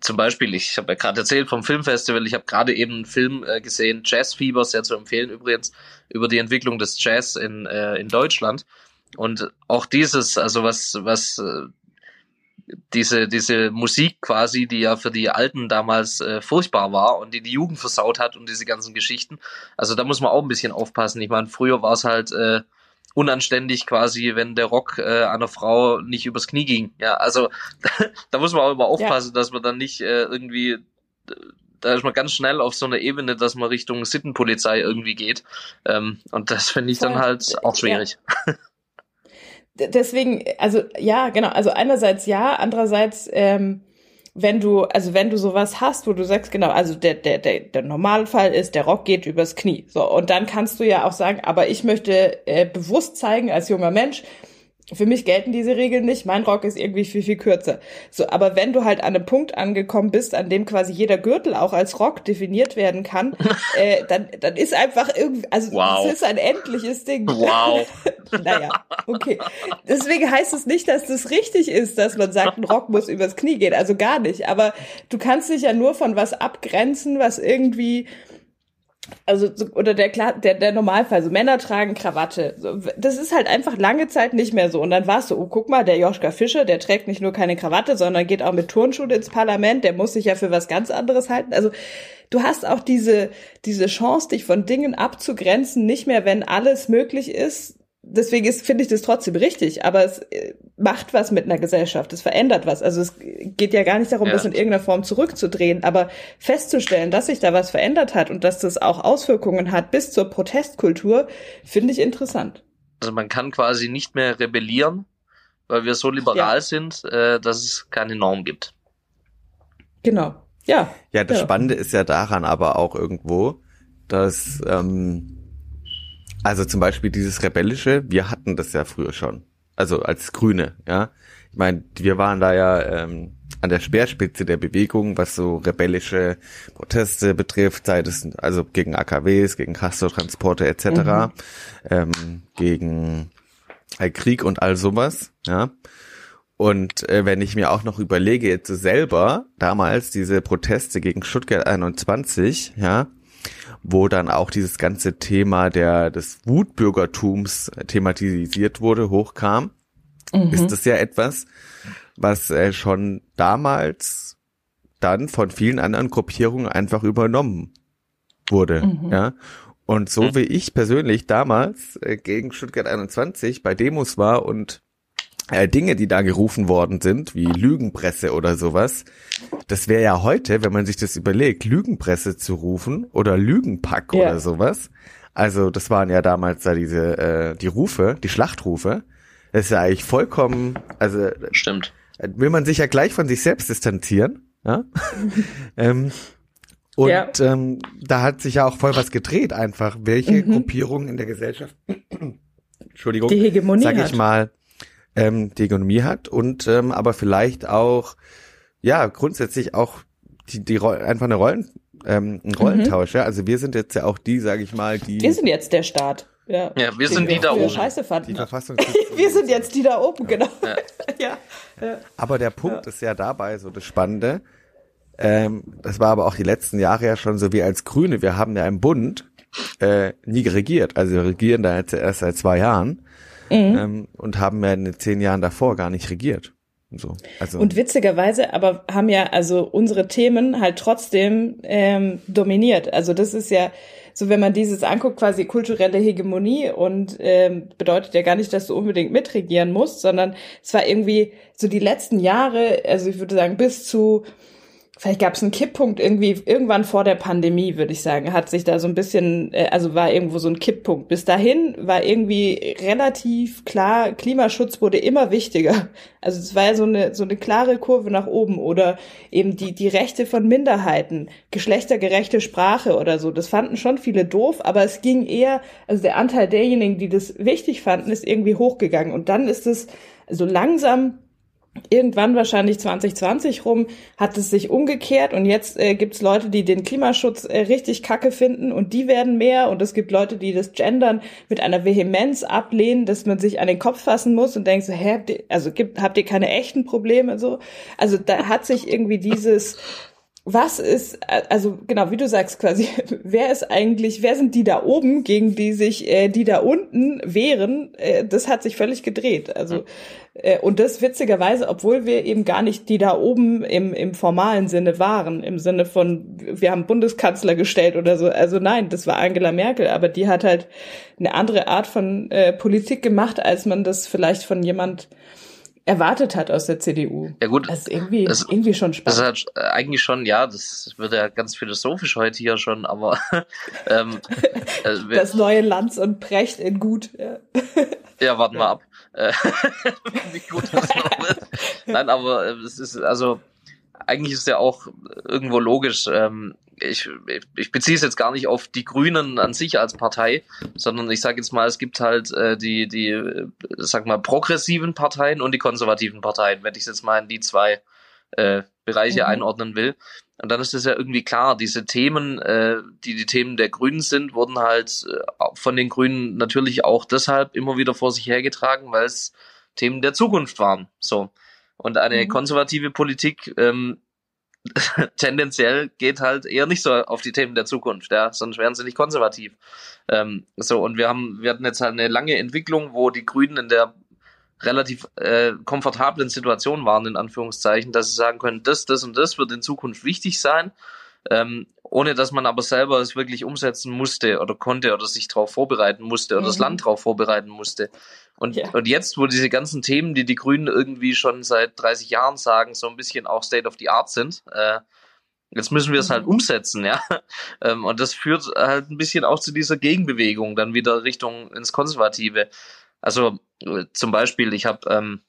zum Beispiel, ich habe ja gerade erzählt vom Filmfestival, ich habe gerade eben einen Film äh, gesehen, Jazz Fieber, sehr zu empfehlen übrigens, über die Entwicklung des Jazz in, äh, in Deutschland. Und auch dieses, also was, was äh, diese, diese Musik quasi, die ja für die Alten damals äh, furchtbar war und die die Jugend versaut hat und diese ganzen Geschichten. Also da muss man auch ein bisschen aufpassen. Ich meine, früher war es halt äh, unanständig quasi, wenn der Rock äh, einer Frau nicht übers Knie ging. Ja, also da muss man auch immer aufpassen, ja. dass man dann nicht äh, irgendwie da ist man ganz schnell auf so einer Ebene, dass man Richtung Sittenpolizei irgendwie geht. Ähm, und das finde ich dann halt auch schwierig. Ja. deswegen, also ja, genau, also einerseits ja, andererseits, ähm, wenn du, also wenn du sowas hast, wo du sagst, genau, also der, der, der, der Normalfall ist, der Rock geht übers Knie. So, und dann kannst du ja auch sagen, aber ich möchte äh, bewusst zeigen als junger Mensch, für mich gelten diese Regeln nicht. Mein Rock ist irgendwie viel, viel kürzer. So, aber wenn du halt an einem Punkt angekommen bist, an dem quasi jeder Gürtel auch als Rock definiert werden kann, äh, dann, dann ist einfach irgendwie, also wow. es ist ein endliches Ding. Wow. naja, okay. Deswegen heißt es nicht, dass das richtig ist, dass man sagt, ein Rock muss übers Knie gehen. Also gar nicht. Aber du kannst dich ja nur von was abgrenzen, was irgendwie also oder der der der Normalfall so Männer tragen Krawatte. So, das ist halt einfach lange Zeit nicht mehr so. Und dann warst du oh guck mal der Joschka Fischer der trägt nicht nur keine Krawatte sondern geht auch mit Turnschuhen ins Parlament. Der muss sich ja für was ganz anderes halten. Also du hast auch diese diese Chance dich von Dingen abzugrenzen nicht mehr wenn alles möglich ist deswegen ist, finde ich das trotzdem richtig, aber es äh, macht was mit einer Gesellschaft, es verändert was. Also es geht ja gar nicht darum, ja. das in irgendeiner Form zurückzudrehen, aber festzustellen, dass sich da was verändert hat und dass das auch Auswirkungen hat bis zur Protestkultur, finde ich interessant. Also man kann quasi nicht mehr rebellieren, weil wir so liberal ja. sind, äh, dass es keine Norm gibt. Genau. Ja. Ja, das ja. Spannende ist ja daran aber auch irgendwo, dass ähm, also zum Beispiel dieses Rebellische, wir hatten das ja früher schon. Also als Grüne, ja. Ich meine, wir waren da ja ähm, an der Speerspitze der Bewegung, was so rebellische Proteste betrifft, sei es also gegen AKWs, gegen Castortransporte etc., mhm. ähm, gegen Krieg und all sowas, ja. Und äh, wenn ich mir auch noch überlege, jetzt selber damals diese Proteste gegen Stuttgart 21, ja, wo dann auch dieses ganze Thema der des Wutbürgertums thematisiert wurde, hochkam, mhm. ist das ja etwas, was äh, schon damals dann von vielen anderen Gruppierungen einfach übernommen wurde, mhm. ja. Und so wie ich persönlich damals äh, gegen Stuttgart 21 bei Demos war und äh, Dinge, die da gerufen worden sind, wie Lügenpresse oder sowas, das wäre ja heute, wenn man sich das überlegt, Lügenpresse zu rufen oder Lügenpack ja. oder sowas. Also das waren ja damals da diese äh, die Rufe, die Schlachtrufe. Das ist ja eigentlich vollkommen, also stimmt. Will man sich ja gleich von sich selbst distanzieren, ja? ähm, und ja. ähm, da hat sich ja auch voll was gedreht, einfach welche mhm. Gruppierungen in der Gesellschaft, Entschuldigung, die Hegemonie sag ich hat. mal, ähm, die Ökonomie hat und ähm, aber vielleicht auch ja grundsätzlich auch die, die einfach eine Rollen ähm, ein Rollentausch. Mhm. Ja? Also wir sind jetzt ja auch die, sage ich mal, die. Wir sind jetzt der Staat. Ja, ja wir sind die da oben. Scheiße fanden. Die Verfassung wir sind jetzt die da oben, genau. Ja. ja. ja. Aber der Punkt ist ja dabei so das Spannende. Ähm, das war aber auch die letzten Jahre ja schon so wie als Grüne. Wir haben ja im Bund äh, nie regiert. Also wir regieren da jetzt erst seit zwei Jahren mhm. ähm, und haben ja in den zehn Jahren davor gar nicht regiert. So, also. Und witzigerweise aber haben ja also unsere Themen halt trotzdem ähm, dominiert. Also das ist ja so, wenn man dieses anguckt, quasi kulturelle Hegemonie und ähm, bedeutet ja gar nicht, dass du unbedingt mitregieren musst, sondern es war irgendwie so die letzten Jahre, also ich würde sagen bis zu vielleicht gab es einen Kipppunkt irgendwie irgendwann vor der Pandemie, würde ich sagen, hat sich da so ein bisschen, äh, also war irgendwo so ein Kipppunkt. Bis dahin war irgendwie relativ klar, Klimaschutz wurde immer wichtiger. Also es war ja so eine so eine klare Kurve nach oben oder eben die die Rechte von Minderheiten, geschlechtergerechte Sprache oder so. Das fanden schon viele doof, aber es ging eher, also der Anteil derjenigen, die das wichtig fanden, ist irgendwie hochgegangen und dann ist es so langsam Irgendwann wahrscheinlich 2020 rum hat es sich umgekehrt und jetzt äh, gibt es Leute, die den Klimaschutz äh, richtig kacke finden und die werden mehr und es gibt Leute, die das Gendern mit einer Vehemenz ablehnen, dass man sich an den Kopf fassen muss und denkt so, hä, habt ihr, also gibt, habt ihr keine echten Probleme so? Also da hat sich irgendwie dieses was ist, also genau, wie du sagst quasi, wer ist eigentlich, wer sind die da oben, gegen die sich äh, die da unten wehren, äh, das hat sich völlig gedreht. Also äh, und das witzigerweise, obwohl wir eben gar nicht die da oben im, im formalen Sinne waren, im Sinne von, wir haben Bundeskanzler gestellt oder so. Also nein, das war Angela Merkel, aber die hat halt eine andere Art von äh, Politik gemacht, als man das vielleicht von jemand erwartet hat aus der CDU. Ja gut. Das ist irgendwie, das, irgendwie schon spannend. Das ist halt eigentlich schon, ja, das wird ja ganz philosophisch heute hier schon, aber ähm, äh, das neue Lanz und Precht in gut. Ja, ja warten wir ab. Äh, wie gut das noch wird. Nein, aber äh, es ist also eigentlich ist ja auch irgendwo logisch. Ähm, ich, ich beziehe es jetzt gar nicht auf die Grünen an sich als Partei, sondern ich sage jetzt mal, es gibt halt äh, die, die, äh, sag mal, progressiven Parteien und die konservativen Parteien, wenn ich es jetzt mal in die zwei äh, Bereiche mhm. einordnen will. Und dann ist es ja irgendwie klar, diese Themen, äh, die die Themen der Grünen sind, wurden halt äh, von den Grünen natürlich auch deshalb immer wieder vor sich hergetragen, weil es Themen der Zukunft waren. So. Und eine mhm. konservative Politik ähm, tendenziell geht halt eher nicht so auf die Themen der Zukunft, ja, sonst wären sie nicht konservativ. Ähm, so, und wir haben, wir hatten jetzt halt eine lange Entwicklung, wo die Grünen in der relativ äh, komfortablen Situation waren, in Anführungszeichen, dass sie sagen können, das, das und das wird in Zukunft wichtig sein. Ähm, ohne dass man aber selber es wirklich umsetzen musste oder konnte oder sich darauf vorbereiten musste oder mhm. das Land darauf vorbereiten musste. Und, ja. und jetzt, wo diese ganzen Themen, die die Grünen irgendwie schon seit 30 Jahren sagen, so ein bisschen auch State of the Art sind, äh, Jetzt müssen wir es halt mhm. umsetzen, ja. Ähm, und das führt halt ein bisschen auch zu dieser Gegenbewegung, dann wieder Richtung ins Konservative. Also äh, zum Beispiel, ich habe ähm,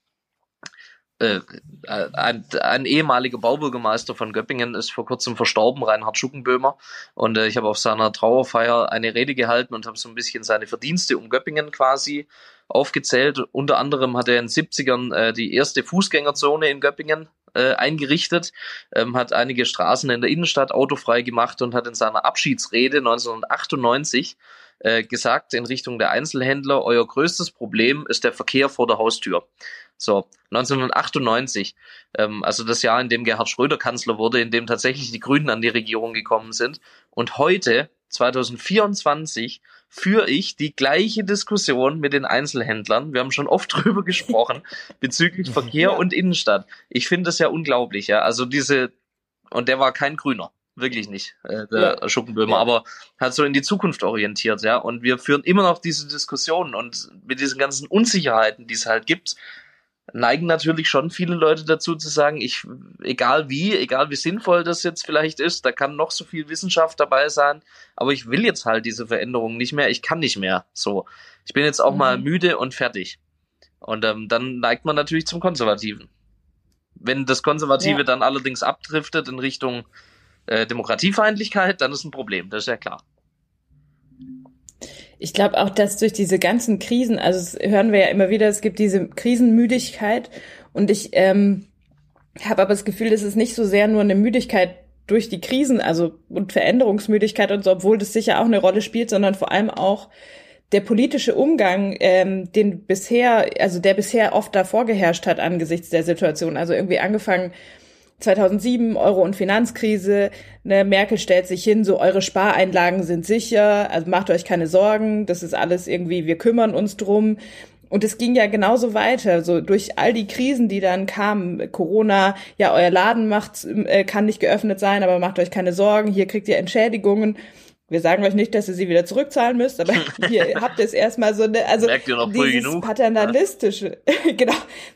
äh, ein, ein ehemaliger Baubürgermeister von Göppingen ist vor kurzem verstorben, Reinhard Schuckenböhmer. Und äh, ich habe auf seiner Trauerfeier eine Rede gehalten und habe so ein bisschen seine Verdienste um Göppingen quasi aufgezählt. Unter anderem hat er in den 70ern äh, die erste Fußgängerzone in Göppingen äh, eingerichtet, ähm, hat einige Straßen in der Innenstadt autofrei gemacht und hat in seiner Abschiedsrede 1998 äh, gesagt in Richtung der Einzelhändler, euer größtes Problem ist der Verkehr vor der Haustür. So, 1998, ähm, also das Jahr, in dem Gerhard Schröder Kanzler wurde, in dem tatsächlich die Grünen an die Regierung gekommen sind. Und heute, 2024, führe ich die gleiche Diskussion mit den Einzelhändlern. Wir haben schon oft drüber gesprochen bezüglich Verkehr ja. und Innenstadt. Ich finde das ja unglaublich, ja. Also diese, und der war kein Grüner. Wirklich nicht, äh, der ja. Schuppenböhmer, ja. aber hat so in die Zukunft orientiert, ja. Und wir führen immer noch diese Diskussionen und mit diesen ganzen Unsicherheiten, die es halt gibt, neigen natürlich schon viele Leute dazu zu sagen, ich, egal wie, egal wie sinnvoll das jetzt vielleicht ist, da kann noch so viel Wissenschaft dabei sein, aber ich will jetzt halt diese Veränderung nicht mehr, ich kann nicht mehr. So. Ich bin jetzt auch mhm. mal müde und fertig. Und ähm, dann neigt man natürlich zum Konservativen. Wenn das Konservative ja. dann allerdings abdriftet in Richtung äh, Demokratiefeindlichkeit, dann ist ein Problem, das ist ja klar. Ich glaube auch, dass durch diese ganzen Krisen, also das hören wir ja immer wieder, es gibt diese Krisenmüdigkeit und ich ähm, habe aber das Gefühl, es ist nicht so sehr nur eine Müdigkeit durch die Krisen, also und Veränderungsmüdigkeit und so, obwohl das sicher auch eine Rolle spielt, sondern vor allem auch der politische Umgang, ähm, den bisher, also der bisher oft davor geherrscht hat angesichts der Situation. Also irgendwie angefangen 2007 Euro- und Finanzkrise, ne, Merkel stellt sich hin, so eure Spareinlagen sind sicher, also macht euch keine Sorgen, das ist alles irgendwie, wir kümmern uns drum. Und es ging ja genauso weiter, so durch all die Krisen, die dann kamen, Corona, ja, euer Laden macht, äh, kann nicht geöffnet sein, aber macht euch keine Sorgen, hier kriegt ihr Entschädigungen. Wir sagen euch nicht, dass ihr sie wieder zurückzahlen müsst, aber hier habt ihr es erstmal so eine, also dieses genug? paternalistische, genau,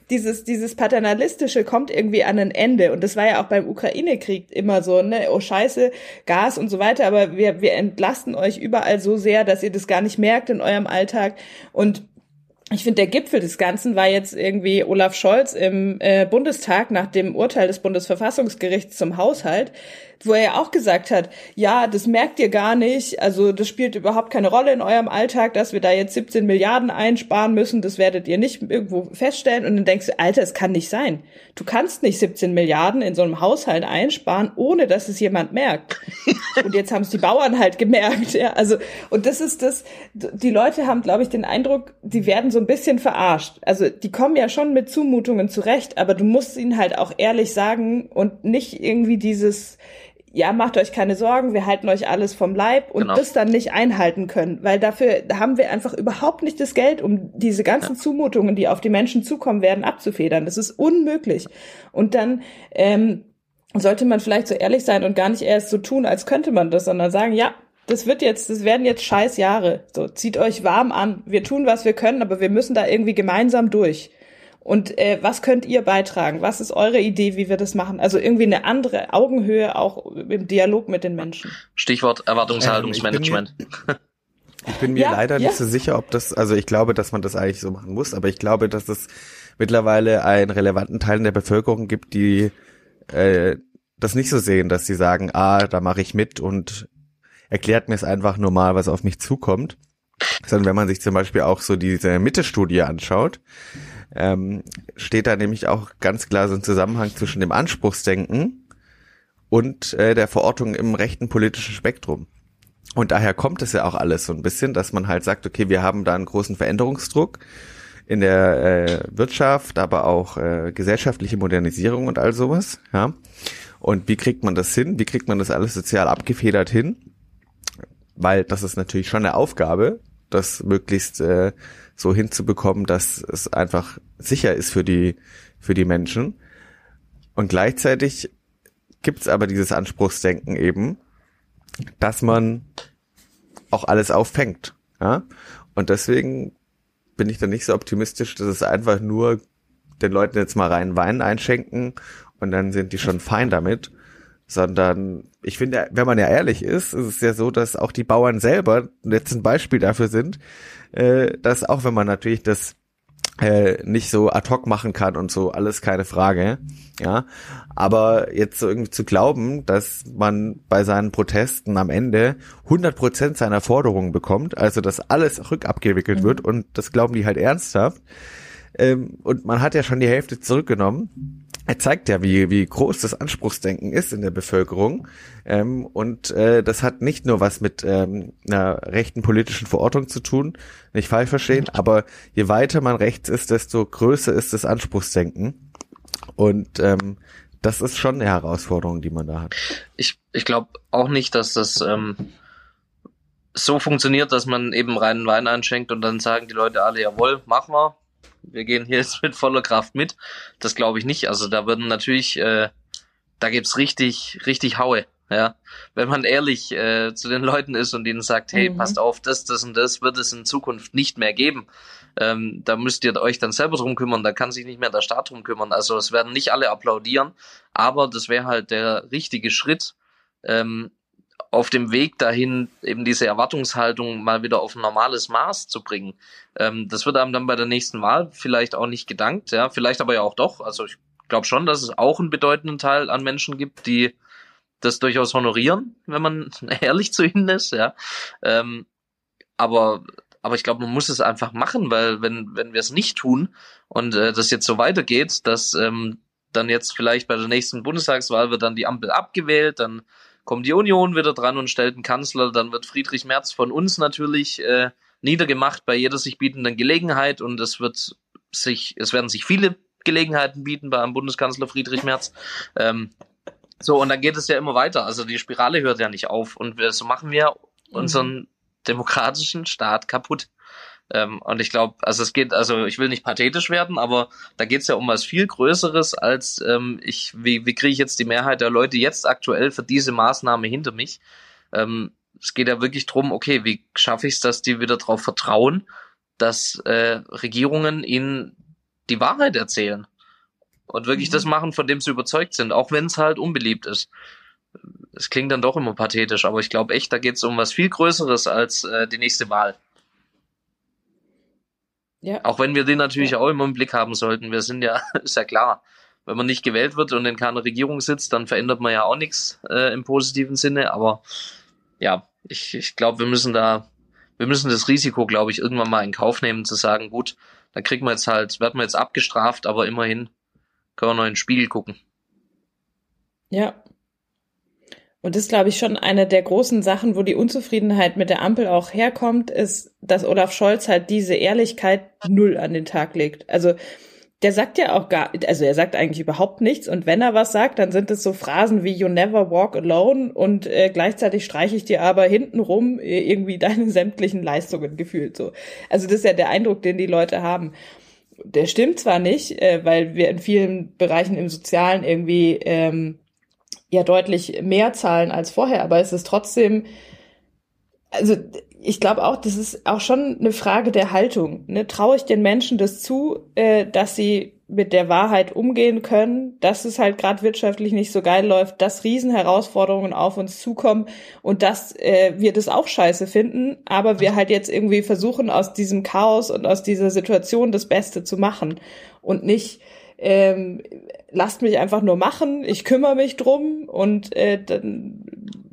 dieses, dieses paternalistische kommt irgendwie an ein Ende. Und das war ja auch beim Ukraine-Krieg immer so, ne, oh Scheiße, Gas und so weiter, aber wir, wir entlasten euch überall so sehr, dass ihr das gar nicht merkt in eurem Alltag. Und ich finde, der Gipfel des Ganzen war jetzt irgendwie Olaf Scholz im äh, Bundestag nach dem Urteil des Bundesverfassungsgerichts zum Haushalt, wo er ja auch gesagt hat, ja, das merkt ihr gar nicht, also das spielt überhaupt keine Rolle in eurem Alltag, dass wir da jetzt 17 Milliarden einsparen müssen, das werdet ihr nicht irgendwo feststellen und dann denkst du, Alter, es kann nicht sein. Du kannst nicht 17 Milliarden in so einem Haushalt einsparen, ohne dass es jemand merkt. und jetzt haben es die Bauern halt gemerkt, ja, also und das ist das, die Leute haben, glaube ich, den Eindruck, die werden so ein bisschen verarscht. Also die kommen ja schon mit Zumutungen zurecht, aber du musst ihnen halt auch ehrlich sagen und nicht irgendwie dieses ja, macht euch keine Sorgen, wir halten euch alles vom Leib und genau. das dann nicht einhalten können, weil dafür haben wir einfach überhaupt nicht das Geld, um diese ganzen ja. Zumutungen, die auf die Menschen zukommen werden, abzufedern. Das ist unmöglich. Und dann ähm, sollte man vielleicht so ehrlich sein und gar nicht erst so tun, als könnte man das, sondern sagen, ja, das wird jetzt, das werden jetzt scheiß Jahre. So, zieht euch warm an. Wir tun, was wir können, aber wir müssen da irgendwie gemeinsam durch. Und äh, was könnt ihr beitragen? Was ist eure Idee, wie wir das machen? Also irgendwie eine andere Augenhöhe auch im Dialog mit den Menschen. Stichwort Erwartungshaltungsmanagement. Ähm, ich bin mir ja, leider ja. nicht so sicher, ob das, also ich glaube, dass man das eigentlich so machen muss, aber ich glaube, dass es mittlerweile einen relevanten Teil der Bevölkerung gibt, die äh, das nicht so sehen, dass sie sagen, ah, da mache ich mit und erklärt mir es einfach nur mal, was auf mich zukommt. Sondern wenn man sich zum Beispiel auch so diese Mitte-Studie anschaut, ähm, steht da nämlich auch ganz klar so ein Zusammenhang zwischen dem Anspruchsdenken und äh, der Verortung im rechten politischen Spektrum. Und daher kommt es ja auch alles so ein bisschen, dass man halt sagt, okay, wir haben da einen großen Veränderungsdruck in der äh, Wirtschaft, aber auch äh, gesellschaftliche Modernisierung und all sowas, ja. Und wie kriegt man das hin? Wie kriegt man das alles sozial abgefedert hin? Weil das ist natürlich schon eine Aufgabe, das möglichst äh, so hinzubekommen, dass es einfach sicher ist für die, für die Menschen. Und gleichzeitig gibt's aber dieses Anspruchsdenken eben, dass man auch alles auffängt. Ja? Und deswegen bin ich da nicht so optimistisch, dass es einfach nur den Leuten jetzt mal rein Wein einschenken und dann sind die schon fein damit, sondern ich finde, wenn man ja ehrlich ist, ist es ja so, dass auch die Bauern selber jetzt ein Beispiel dafür sind, äh, dass auch wenn man natürlich das äh, nicht so ad hoc machen kann und so, alles keine Frage, ja. Aber jetzt so irgendwie zu glauben, dass man bei seinen Protesten am Ende 100 Prozent seiner Forderungen bekommt, also dass alles rückabgewickelt mhm. wird und das glauben die halt ernsthaft. Ähm, und man hat ja schon die Hälfte zurückgenommen er zeigt ja, wie, wie groß das Anspruchsdenken ist in der Bevölkerung. Ähm, und äh, das hat nicht nur was mit ähm, einer rechten politischen Verortung zu tun, nicht falsch verstehen, aber je weiter man rechts ist, desto größer ist das Anspruchsdenken. Und ähm, das ist schon eine Herausforderung, die man da hat. Ich, ich glaube auch nicht, dass das ähm, so funktioniert, dass man eben reinen Wein einschenkt und dann sagen die Leute alle, jawohl, machen wir, wir gehen hier jetzt mit voller Kraft mit. Das glaube ich nicht. Also da würden natürlich, äh, da gibt's richtig, richtig Haue. Ja, wenn man ehrlich äh, zu den Leuten ist und ihnen sagt, hey, mhm. passt auf, das, das und das wird es in Zukunft nicht mehr geben. Ähm, da müsst ihr euch dann selber drum kümmern, da kann sich nicht mehr der Staat drum kümmern. Also es werden nicht alle applaudieren, aber das wäre halt der richtige Schritt, ähm, auf dem Weg dahin, eben diese Erwartungshaltung mal wieder auf ein normales Maß zu bringen. Ähm, das wird einem dann bei der nächsten Wahl vielleicht auch nicht gedankt, ja, vielleicht aber ja auch doch. Also ich glaube schon, dass es auch einen bedeutenden Teil an Menschen gibt, die das durchaus honorieren, wenn man ehrlich zu ihnen ist, ja. Ähm, aber aber ich glaube, man muss es einfach machen, weil wenn wenn wir es nicht tun und äh, das jetzt so weitergeht, dass ähm, dann jetzt vielleicht bei der nächsten Bundestagswahl wird dann die Ampel abgewählt, dann kommt die Union wieder dran und stellt einen Kanzler, dann wird Friedrich Merz von uns natürlich äh, niedergemacht bei jeder sich bietenden Gelegenheit und es wird sich, es werden sich viele Gelegenheiten bieten bei einem Bundeskanzler Friedrich Merz. Ähm, so, und dann geht es ja immer weiter. Also die Spirale hört ja nicht auf. Und wir, so machen wir unseren mhm. demokratischen Staat kaputt. Ähm, und ich glaube, also es geht, also ich will nicht pathetisch werden, aber da geht es ja um was viel Größeres als ähm, ich, wie, wie kriege ich jetzt die Mehrheit der Leute jetzt aktuell für diese Maßnahme hinter mich? Ähm, es geht ja wirklich drum, okay, wie schaffe ich es, dass die wieder darauf vertrauen, dass äh, Regierungen ihnen die Wahrheit erzählen und wirklich mhm. das machen, von dem sie überzeugt sind, auch wenn es halt unbeliebt ist. Es klingt dann doch immer pathetisch, aber ich glaube echt, da geht es um was viel Größeres als äh, die nächste Wahl. Ja. Auch wenn wir den natürlich ja. auch immer im Blick haben sollten. Wir sind ja, ist ja klar, wenn man nicht gewählt wird und in keiner Regierung sitzt, dann verändert man ja auch nichts äh, im positiven Sinne. Aber ja, ich, ich glaube, wir müssen da, wir müssen das Risiko, glaube ich, irgendwann mal in Kauf nehmen, zu sagen, gut, dann kriegen wir jetzt halt, werden wir jetzt abgestraft, aber immerhin können wir noch in den Spiegel gucken. Ja, und das ist, glaube ich, schon eine der großen Sachen, wo die Unzufriedenheit mit der Ampel auch herkommt, ist, dass Olaf Scholz halt diese Ehrlichkeit null an den Tag legt. Also der sagt ja auch gar, also er sagt eigentlich überhaupt nichts und wenn er was sagt, dann sind es so Phrasen wie You never walk alone und äh, gleichzeitig streiche ich dir aber hintenrum äh, irgendwie deine sämtlichen Leistungen gefühlt so. Also das ist ja der Eindruck, den die Leute haben. Der stimmt zwar nicht, äh, weil wir in vielen Bereichen im Sozialen irgendwie ähm, ja deutlich mehr zahlen als vorher, aber es ist trotzdem, also ich glaube auch, das ist auch schon eine Frage der Haltung. Ne? Traue ich den Menschen das zu, äh, dass sie mit der Wahrheit umgehen können, dass es halt gerade wirtschaftlich nicht so geil läuft, dass Riesenherausforderungen auf uns zukommen und dass äh, wir das auch scheiße finden, aber wir halt jetzt irgendwie versuchen, aus diesem Chaos und aus dieser Situation das Beste zu machen und nicht ähm, lasst mich einfach nur machen, ich kümmere mich drum und äh, dann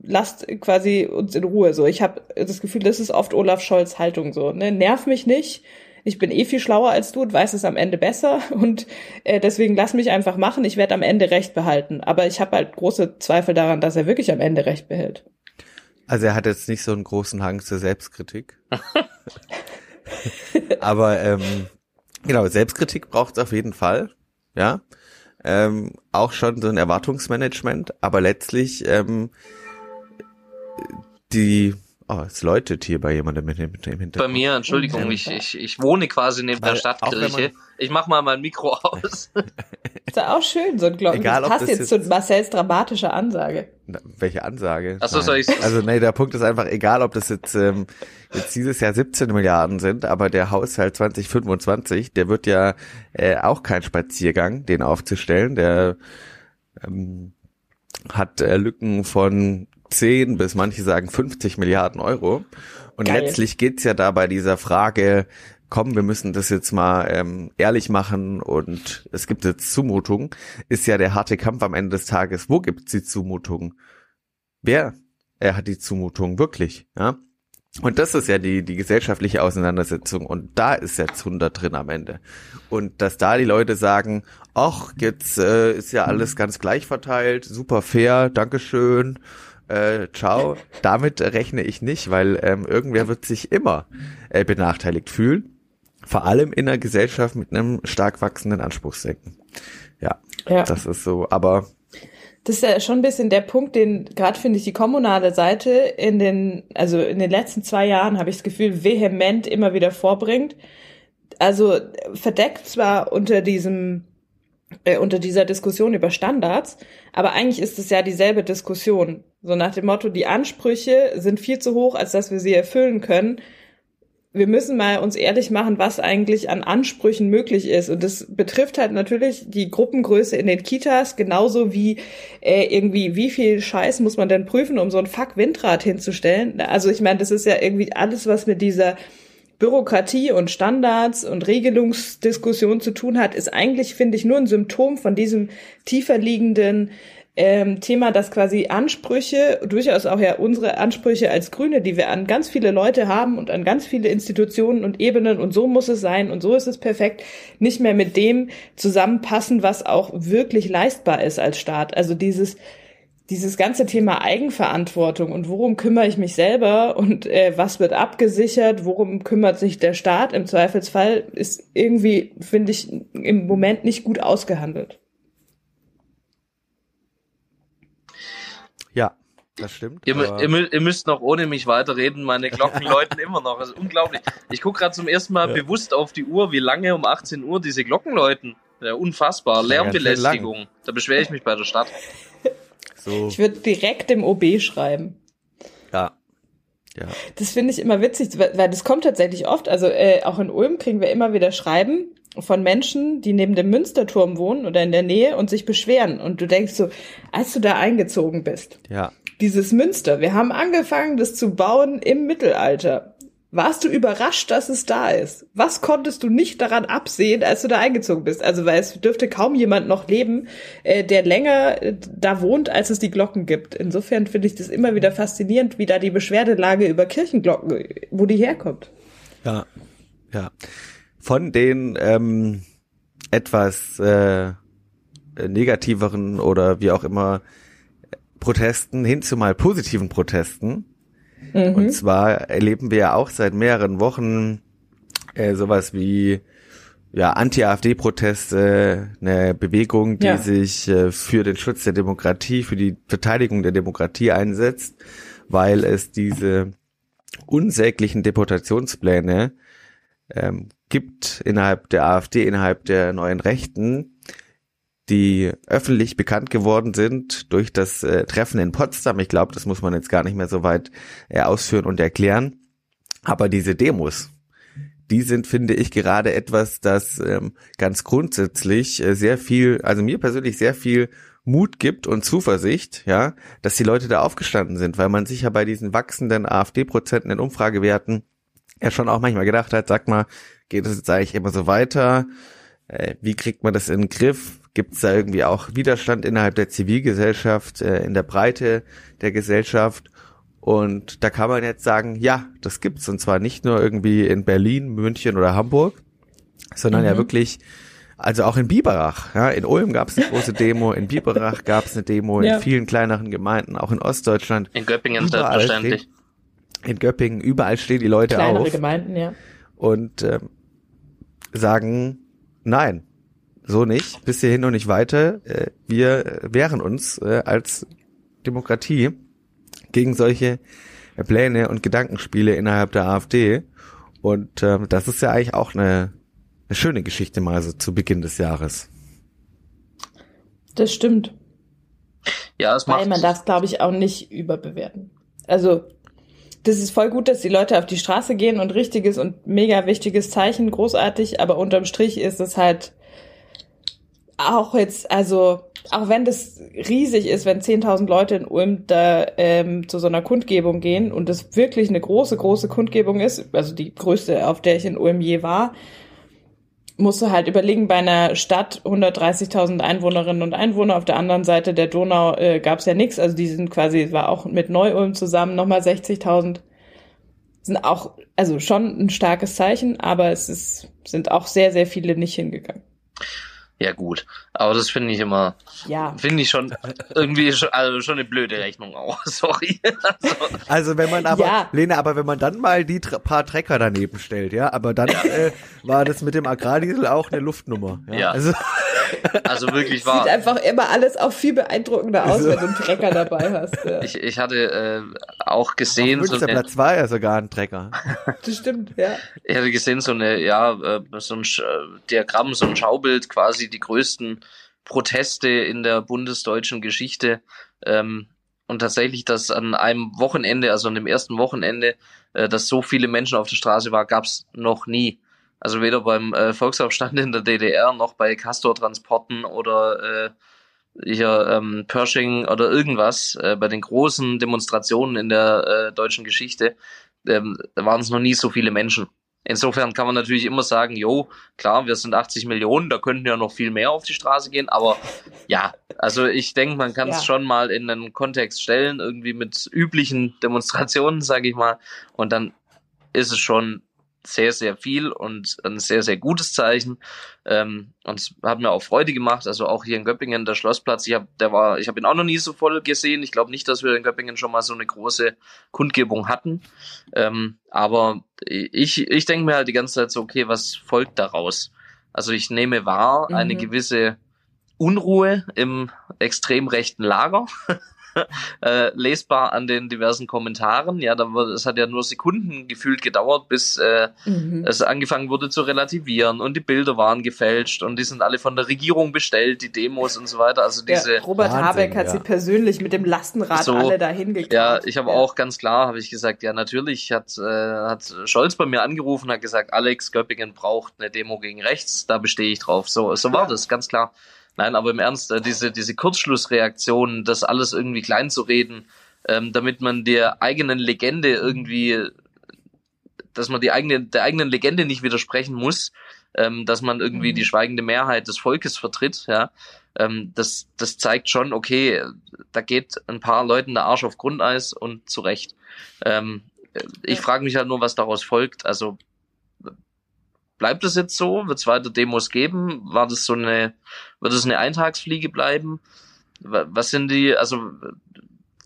lasst quasi uns in Ruhe. So, ich habe das Gefühl, das ist oft Olaf Scholz Haltung so. Ne? Nerv mich nicht. Ich bin eh viel schlauer als du und weiß es am Ende besser und äh, deswegen lass mich einfach machen. Ich werde am Ende Recht behalten. Aber ich habe halt große Zweifel daran, dass er wirklich am Ende Recht behält. Also er hat jetzt nicht so einen großen Hang zur Selbstkritik. Aber ähm, genau, Selbstkritik braucht es auf jeden Fall ja, ähm, auch schon so ein Erwartungsmanagement, aber letztlich ähm, die Oh, es läutet hier bei jemandem im, im Hintergrund. Bei mir, Entschuldigung, ich, ich, ich wohne quasi neben Weil der Stadtkirche. Ich mach mal mein Mikro aus. ist ja auch schön, so ein Glocken. Egal, das passt das jetzt, jetzt zu Marcells dramatischer Ansage. Na, welche Ansage? Achso, soll ich Also nee, der Punkt ist einfach, egal ob das jetzt, ähm, jetzt dieses Jahr 17 Milliarden sind, aber der Haushalt 2025, der wird ja äh, auch kein Spaziergang, den aufzustellen. Der ähm, hat äh, Lücken von 10 bis manche sagen 50 Milliarden Euro. Und Geil. letztlich geht's ja da bei dieser Frage, komm, wir müssen das jetzt mal ähm, ehrlich machen und es gibt jetzt Zumutung, ist ja der harte Kampf am Ende des Tages. Wo gibt's die Zumutung? Wer er hat die Zumutung wirklich, ja? Und das ist ja die, die gesellschaftliche Auseinandersetzung und da ist jetzt 100 drin am Ende. Und dass da die Leute sagen, ach, jetzt äh, ist ja alles ganz gleich verteilt, super fair, Dankeschön, äh, ciao, damit rechne ich nicht, weil ähm, irgendwer wird sich immer äh, benachteiligt fühlen. Vor allem in einer Gesellschaft mit einem stark wachsenden Anspruchsdenken. Ja, ja, das ist so, aber das ist ja schon ein bisschen der Punkt, den gerade finde ich die kommunale Seite in den, also in den letzten zwei Jahren habe ich das Gefühl, vehement immer wieder vorbringt. Also verdeckt zwar unter diesem äh, unter dieser Diskussion über Standards, aber eigentlich ist es ja dieselbe Diskussion. So nach dem Motto, die Ansprüche sind viel zu hoch, als dass wir sie erfüllen können. Wir müssen mal uns ehrlich machen, was eigentlich an Ansprüchen möglich ist. Und das betrifft halt natürlich die Gruppengröße in den Kitas, genauso wie äh, irgendwie, wie viel Scheiß muss man denn prüfen, um so ein Fuck-Windrad hinzustellen. Also ich meine, das ist ja irgendwie alles, was mit dieser Bürokratie und Standards und Regelungsdiskussion zu tun hat, ist eigentlich, finde ich, nur ein Symptom von diesem tiefer liegenden ähm, Thema, dass quasi Ansprüche, durchaus auch ja unsere Ansprüche als Grüne, die wir an ganz viele Leute haben und an ganz viele Institutionen und Ebenen und so muss es sein und so ist es perfekt, nicht mehr mit dem zusammenpassen, was auch wirklich leistbar ist als Staat. Also dieses dieses ganze Thema Eigenverantwortung und worum kümmere ich mich selber und äh, was wird abgesichert, worum kümmert sich der Staat im Zweifelsfall, ist irgendwie, finde ich, im Moment nicht gut ausgehandelt. Ja, das stimmt. Ihr, ihr, ihr, müsst noch ohne mich weiterreden, meine Glocken läuten immer noch. Das ist unglaublich. Ich gucke gerade zum ersten Mal ja. bewusst auf die Uhr, wie lange um 18 Uhr diese Glocken läuten. Ja, unfassbar. Lärmbelästigung. Da beschwere ich mich bei der Stadt. So. Ich würde direkt im OB schreiben. Ja. Ja. Das finde ich immer witzig, weil das kommt tatsächlich oft. Also äh, auch in Ulm kriegen wir immer wieder Schreiben von Menschen, die neben dem Münsterturm wohnen oder in der Nähe und sich beschweren. Und du denkst so, als du da eingezogen bist, ja. Dieses Münster, wir haben angefangen, das zu bauen im Mittelalter. Warst du überrascht, dass es da ist? Was konntest du nicht daran absehen, als du da eingezogen bist? Also, weil es dürfte kaum jemand noch leben, äh, der länger äh, da wohnt, als es die Glocken gibt. Insofern finde ich das immer wieder faszinierend, wie da die Beschwerdelage über Kirchenglocken, wo die herkommt. Ja, ja. Von den ähm, etwas äh, negativeren oder wie auch immer Protesten hin zu mal positiven Protesten Mhm. Und zwar erleben wir ja auch seit mehreren Wochen äh, sowas wie ja, Anti-AfD-Proteste, eine Bewegung, die ja. sich äh, für den Schutz der Demokratie, für die Verteidigung der Demokratie einsetzt, weil es diese unsäglichen Deportationspläne ähm, gibt innerhalb der AfD, innerhalb der neuen Rechten, die öffentlich bekannt geworden sind durch das äh, Treffen in Potsdam. Ich glaube, das muss man jetzt gar nicht mehr so weit äh, ausführen und erklären. Aber diese Demos, die sind, finde ich, gerade etwas, das ähm, ganz grundsätzlich äh, sehr viel, also mir persönlich sehr viel Mut gibt und Zuversicht, ja, dass die Leute da aufgestanden sind, weil man sich ja bei diesen wachsenden AfD-Prozenten in Umfragewerten ja schon auch manchmal gedacht hat, sag mal, geht es jetzt eigentlich immer so weiter? Äh, wie kriegt man das in den Griff? Gibt es da irgendwie auch Widerstand innerhalb der Zivilgesellschaft, äh, in der Breite der Gesellschaft? Und da kann man jetzt sagen, ja, das gibt's. Und zwar nicht nur irgendwie in Berlin, München oder Hamburg, sondern mhm. ja wirklich, also auch in Biberach. Ja, in Ulm gab es eine große Demo, in Biberach gab es eine Demo, ja. in vielen kleineren Gemeinden, auch in Ostdeutschland. In Göppingen selbstverständlich. In Göppingen, überall stehen die Leute Kleinere auf. Gemeinden, ja. Und ähm, sagen, nein, so nicht, bis hierhin und nicht weiter. Äh, wir wehren uns äh, als Demokratie gegen solche Pläne und Gedankenspiele innerhalb der AfD. Und äh, das ist ja eigentlich auch eine, eine schöne Geschichte mal so zu Beginn des Jahres. Das stimmt. Ja, es macht. Weil man darf es, glaube ich, auch nicht überbewerten. Also, das ist voll gut, dass die Leute auf die Straße gehen und richtiges und mega wichtiges Zeichen, großartig, aber unterm Strich ist es halt auch jetzt, also, auch wenn das riesig ist, wenn 10.000 Leute in Ulm da ähm, zu so einer Kundgebung gehen und das wirklich eine große, große Kundgebung ist, also die größte, auf der ich in Ulm je war, musst du halt überlegen, bei einer Stadt 130.000 Einwohnerinnen und Einwohner, auf der anderen Seite der Donau äh, gab es ja nichts, also die sind quasi, war auch mit Neu-Ulm zusammen nochmal 60.000. Sind auch, also schon ein starkes Zeichen, aber es ist, sind auch sehr, sehr viele nicht hingegangen. Ja gut, aber das finde ich immer, Ja. finde ich schon irgendwie schon, also schon eine blöde Rechnung auch. Sorry. Also, Also wenn man aber, Ja. Lene, aber wenn man dann mal die paar Trecker daneben stellt, ja, aber dann äh, war das mit dem Agrardiesel auch eine Luftnummer. Ja. Ja. Also, also wirklich Sieht wahr. einfach immer alles auch viel beeindruckender aus, So. wenn du einen Trecker dabei hast. Ja. Ich, ich hatte äh, auch gesehen, so eine, Münsterplatz war ja sogar ein Trecker. Das stimmt, ja. ich hatte gesehen so eine, ja, äh, so ein äh, Diagramm, so ein Schaubild, quasi die größten Proteste in der bundesdeutschen Geschichte. Ähm, und tatsächlich, dass an einem Wochenende, also an dem ersten Wochenende, äh, dass so viele Menschen auf der Straße war, gab's noch nie. Also weder beim äh, Volksaufstand in der DDR noch bei Castor-Transporten oder äh, hier ähm, Pershing oder irgendwas, äh, bei den großen Demonstrationen in der äh, deutschen Geschichte, ähm, waren es noch nie so viele Menschen. Insofern kann man natürlich immer sagen, jo, klar, wir sind 80 Millionen, da könnten ja noch viel mehr auf die Straße gehen, aber ja, also ich denke, man kann es Ja. schon mal in einen Kontext stellen, irgendwie mit üblichen Demonstrationen, sage ich mal, und dann ist es schon sehr, sehr viel und ein sehr, sehr gutes Zeichen. Ähm, und es hat mir auch Freude gemacht. Also auch hier in Göppingen, der Schlossplatz, ich habe der war, ich habe ihn auch noch nie so voll gesehen. Ich glaube nicht, dass wir in Göppingen schon mal so eine große Kundgebung hatten. Ähm, aber ich, ich denke mir halt die ganze Zeit so, okay, was folgt daraus? Also ich nehme wahr eine Mhm. gewisse Unruhe im extrem rechten Lager. äh, lesbar an den diversen Kommentaren. Ja, da wurde, es hat ja nur Sekunden gefühlt gedauert, bis äh, Mhm. es angefangen wurde zu relativieren und die Bilder waren gefälscht und die sind alle von der Regierung bestellt, die Demos und so weiter. Also diese, ja, Robert Wahnsinn, Habeck hat ja. sie persönlich mit dem Lastenrad So, alle dahin gekarrt. ja, ich habe auch ganz klar, habe ich gesagt, ja natürlich hat, äh, hat Scholz bei mir angerufen, hat gesagt, Alex Göppingen braucht eine Demo gegen rechts, da bestehe ich drauf. So, so war Ja. das, ganz klar. Nein, aber im Ernst, äh, diese, diese Kurzschlussreaktion, das alles irgendwie klein zu reden, ähm, damit man der eigenen Legende irgendwie, dass man die eigene, der eigenen Legende nicht widersprechen muss, ähm, dass man irgendwie Mhm. die schweigende Mehrheit des Volkes vertritt, ja, ähm, das, das zeigt schon, okay, da geht ein paar Leuten der Arsch auf Grundeis und zu Recht. Ähm, ich Ja. frage mich halt nur, was daraus folgt. Also bleibt es jetzt so? Wird es weiter Demos geben? War das so eine, wird es eine Eintagsfliege bleiben? Wa- Was sind die, also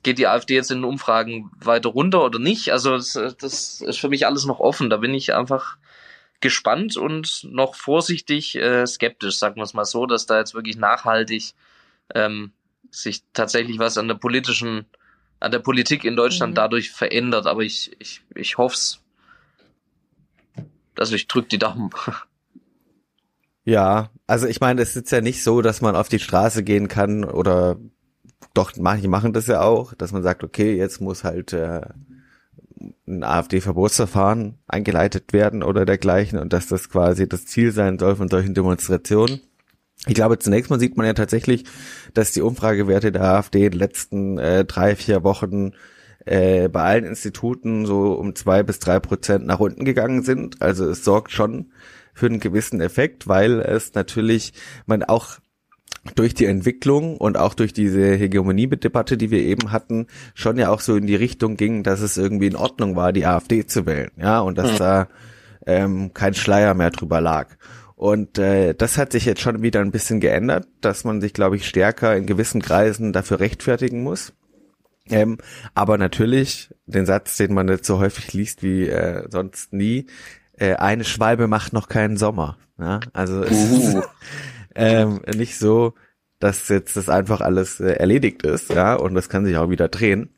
geht die AfD jetzt in den Umfragen weiter runter oder nicht? Also das, das ist für mich alles noch offen. Da bin ich einfach gespannt und noch vorsichtig äh, skeptisch, sagen wir es mal so, dass da jetzt wirklich nachhaltig ähm, sich tatsächlich was an der politischen, an der Politik in Deutschland Mhm. dadurch verändert. Aber ich, ich, ich hoff's. Also ich drück die Daumen. Ja, also ich meine, es ist ja nicht so, dass man auf die Straße gehen kann oder doch, manche machen das ja auch, dass man sagt, okay, jetzt muss halt äh, ein AfD-Verbotsverfahren eingeleitet werden oder dergleichen und dass das quasi das Ziel sein soll von solchen Demonstrationen. Ich glaube, zunächst mal sieht man ja tatsächlich, dass die Umfragewerte der AfD in den letzten äh, drei, vier Wochen äh, bei allen Instituten so um zwei bis drei Prozent nach unten gegangen sind. Also es sorgt schon für einen gewissen Effekt, weil es natürlich man auch durch die Entwicklung und auch durch diese Hegemonie-Debatte, die wir eben hatten, schon ja auch so in die Richtung ging, dass es irgendwie in Ordnung war, die AfD zu wählen, ja, und dass da ähm, kein Schleier mehr drüber lag. Und äh, das hat sich jetzt schon wieder ein bisschen geändert, dass man sich, glaube ich, stärker in gewissen Kreisen dafür rechtfertigen muss. Ähm, aber natürlich, den Satz, den man jetzt so häufig liest wie äh, sonst nie, äh, eine Schwalbe macht noch keinen Sommer. Ja? Also es ist Uh. ähm, nicht so, dass jetzt das einfach alles äh, erledigt ist, ja, und das kann sich auch wieder drehen.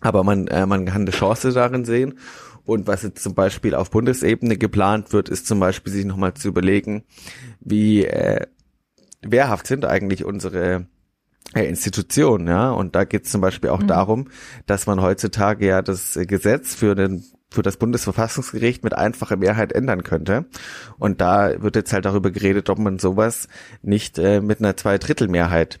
Aber man, äh, man kann eine Chance darin sehen. Und was jetzt zum Beispiel auf Bundesebene geplant wird, ist zum Beispiel sich nochmal zu überlegen, wie äh, wehrhaft sind eigentlich unsere Institutionen, ja. Und da geht es zum Beispiel auch mhm. darum, dass man heutzutage ja das Gesetz für den für das Bundesverfassungsgericht mit einfacher Mehrheit ändern könnte. Und da wird jetzt halt darüber geredet, ob man sowas nicht äh, mit einer Zweidrittelmehrheit